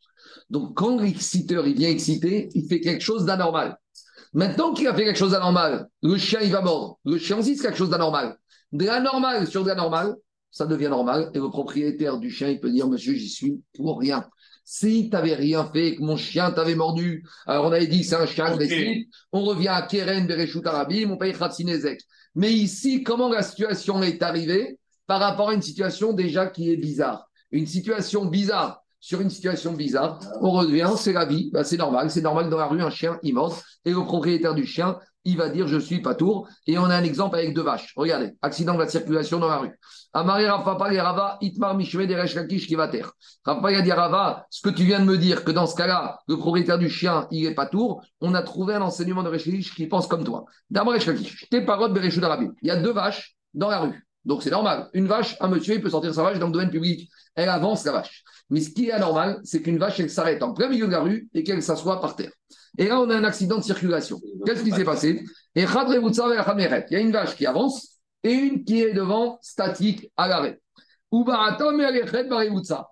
Donc, quand l'exciteur, il vient exciter, il fait quelque chose d'anormal. Maintenant qu'il a fait quelque chose d'anormal, le chien, il va mordre. Le chien aussi, c'est quelque chose d'anormal. De l'anormal sur de l'anormal, ça devient normal. Et le propriétaire du chien, il peut dire, monsieur, j'y suis pour rien. Si tu n'avais rien fait, que mon chien t'avait mordu, alors on avait dit que c'est un chien Ok. agressif, on revient à Keren, Bereshut Arabim, on paye Khatsinezek. Mais ici, comment la situation est arrivée par rapport à une situation déjà qui est bizarre? Une situation bizarre. Sur une situation bizarre, on revient, c'est la vie, bah, c'est normal, c'est normal dans la rue, un chien, il et le propriétaire du chien, il va dire je suis pas tour. Et on a un exemple avec deux vaches. Regardez, accident de la circulation dans la rue. Amari Rafapa et Rava, Itmar Mishme de Lakish qui va taire. Rafapa dit Rava, ce que tu viens de me dire, que dans ce cas-là, le propriétaire du chien, il est pas tour, on a trouvé un enseignement de Rechakish qui pense comme toi. D'abord, Rechakish, tes paroles de Bereshut Arabi. Il y a deux vaches dans la rue. Donc c'est normal. Une vache, un monsieur, il peut sortir sa vache dans le domaine public. Elle avance la vache. Mais ce qui est anormal, c'est qu'une vache, elle s'arrête en plein milieu de la rue et qu'elle s'assoit par terre. Et là, on a un accident de circulation. Qu'est-ce qui s'est passé Et il y a une vache qui avance et une qui est devant, statique, à l'arrêt.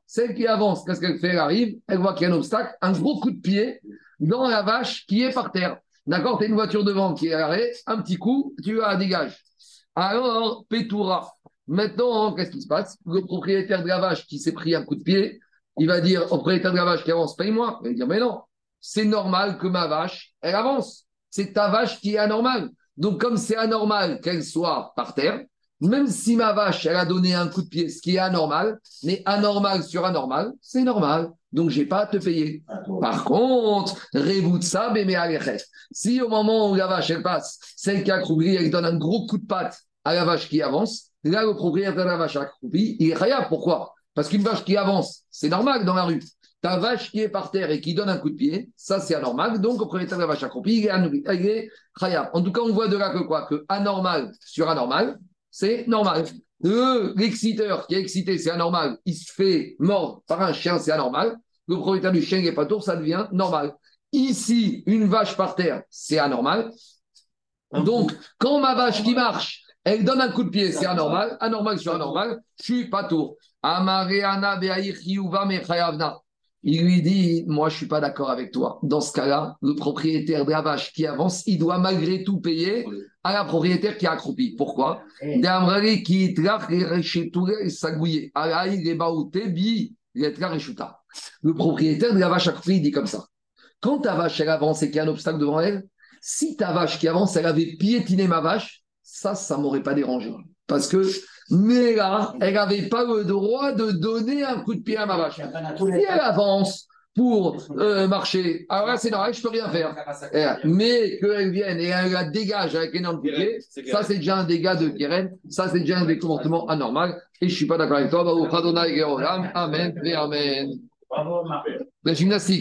Celle qui avance, qu'est-ce qu'elle fait? Elle arrive, elle voit qu'il y a un obstacle, un gros coup de pied dans la vache qui est par terre. D'accord? Tu as une voiture devant qui est à l'arrêt, un petit coup, tu la dégages. Alors, Pétoura. Maintenant, qu'est-ce qui se passe? Le propriétaire de la vache qui s'est pris un coup de pied, il va dire au propriétaire de la vache qui avance, paye-moi. Il va dire, mais non, c'est normal que ma vache, elle avance. C'est ta vache qui est anormale. Donc, comme c'est anormal qu'elle soit par terre, même si ma vache, elle a donné un coup de pied, ce qui est anormal, mais anormal sur anormal, c'est normal. Donc, j'ai pas à te payer. Par contre, ça, Si au moment où la vache, passe, celle qui a elle donne un gros coup de patte à la vache qui avance, là, le propriétaire de la vache accroupie, il est rien. Pourquoi? Parce qu'une vache qui avance, c'est normal dans la rue. Ta vache qui est par terre et qui donne un coup de pied, ça c'est anormal. Donc, le propriétaire de la vache accroupie, il est, khayab. En tout cas, on voit de là que quoi? Que anormal sur anormal, c'est normal. L'exciteur qui est excité, c'est anormal. Il se fait mort par un chien, c'est anormal. Le propriétaire du chien qui n'est pas tour, ça devient normal. Ici, une vache par terre, c'est anormal. Donc, quand ma vache qui marche, elle donne un coup de pied, c'est anormal. Anormal sur anormal, je suis pas tour. Il lui dit, moi, je suis pas d'accord avec toi. Dans ce cas-là, le propriétaire de la vache qui avance, il doit malgré tout payer à la propriétaire qui a accroupi. Pourquoi? Le propriétaire de la vache accroupie, il dit comme ça. Quand ta vache, elle avance et qu'il y a un obstacle devant elle, si ta vache qui avance, elle avait piétiné ma vache, ça, ça m'aurait pas dérangé. Parce que mais là, elle n'avait pas le droit de donner un coup de pied à ma vache. Si elle avance pour euh, marcher, alors là, c'est normal, je ne peux rien faire. Mais qu'elle vienne et elle la dégage avec énorme coup de pied, ça, c'est déjà un dégât de Keren, ça, c'est déjà un comportement anormal. Et je ne suis pas d'accord avec toi. Amen et Amen. La gymnastique.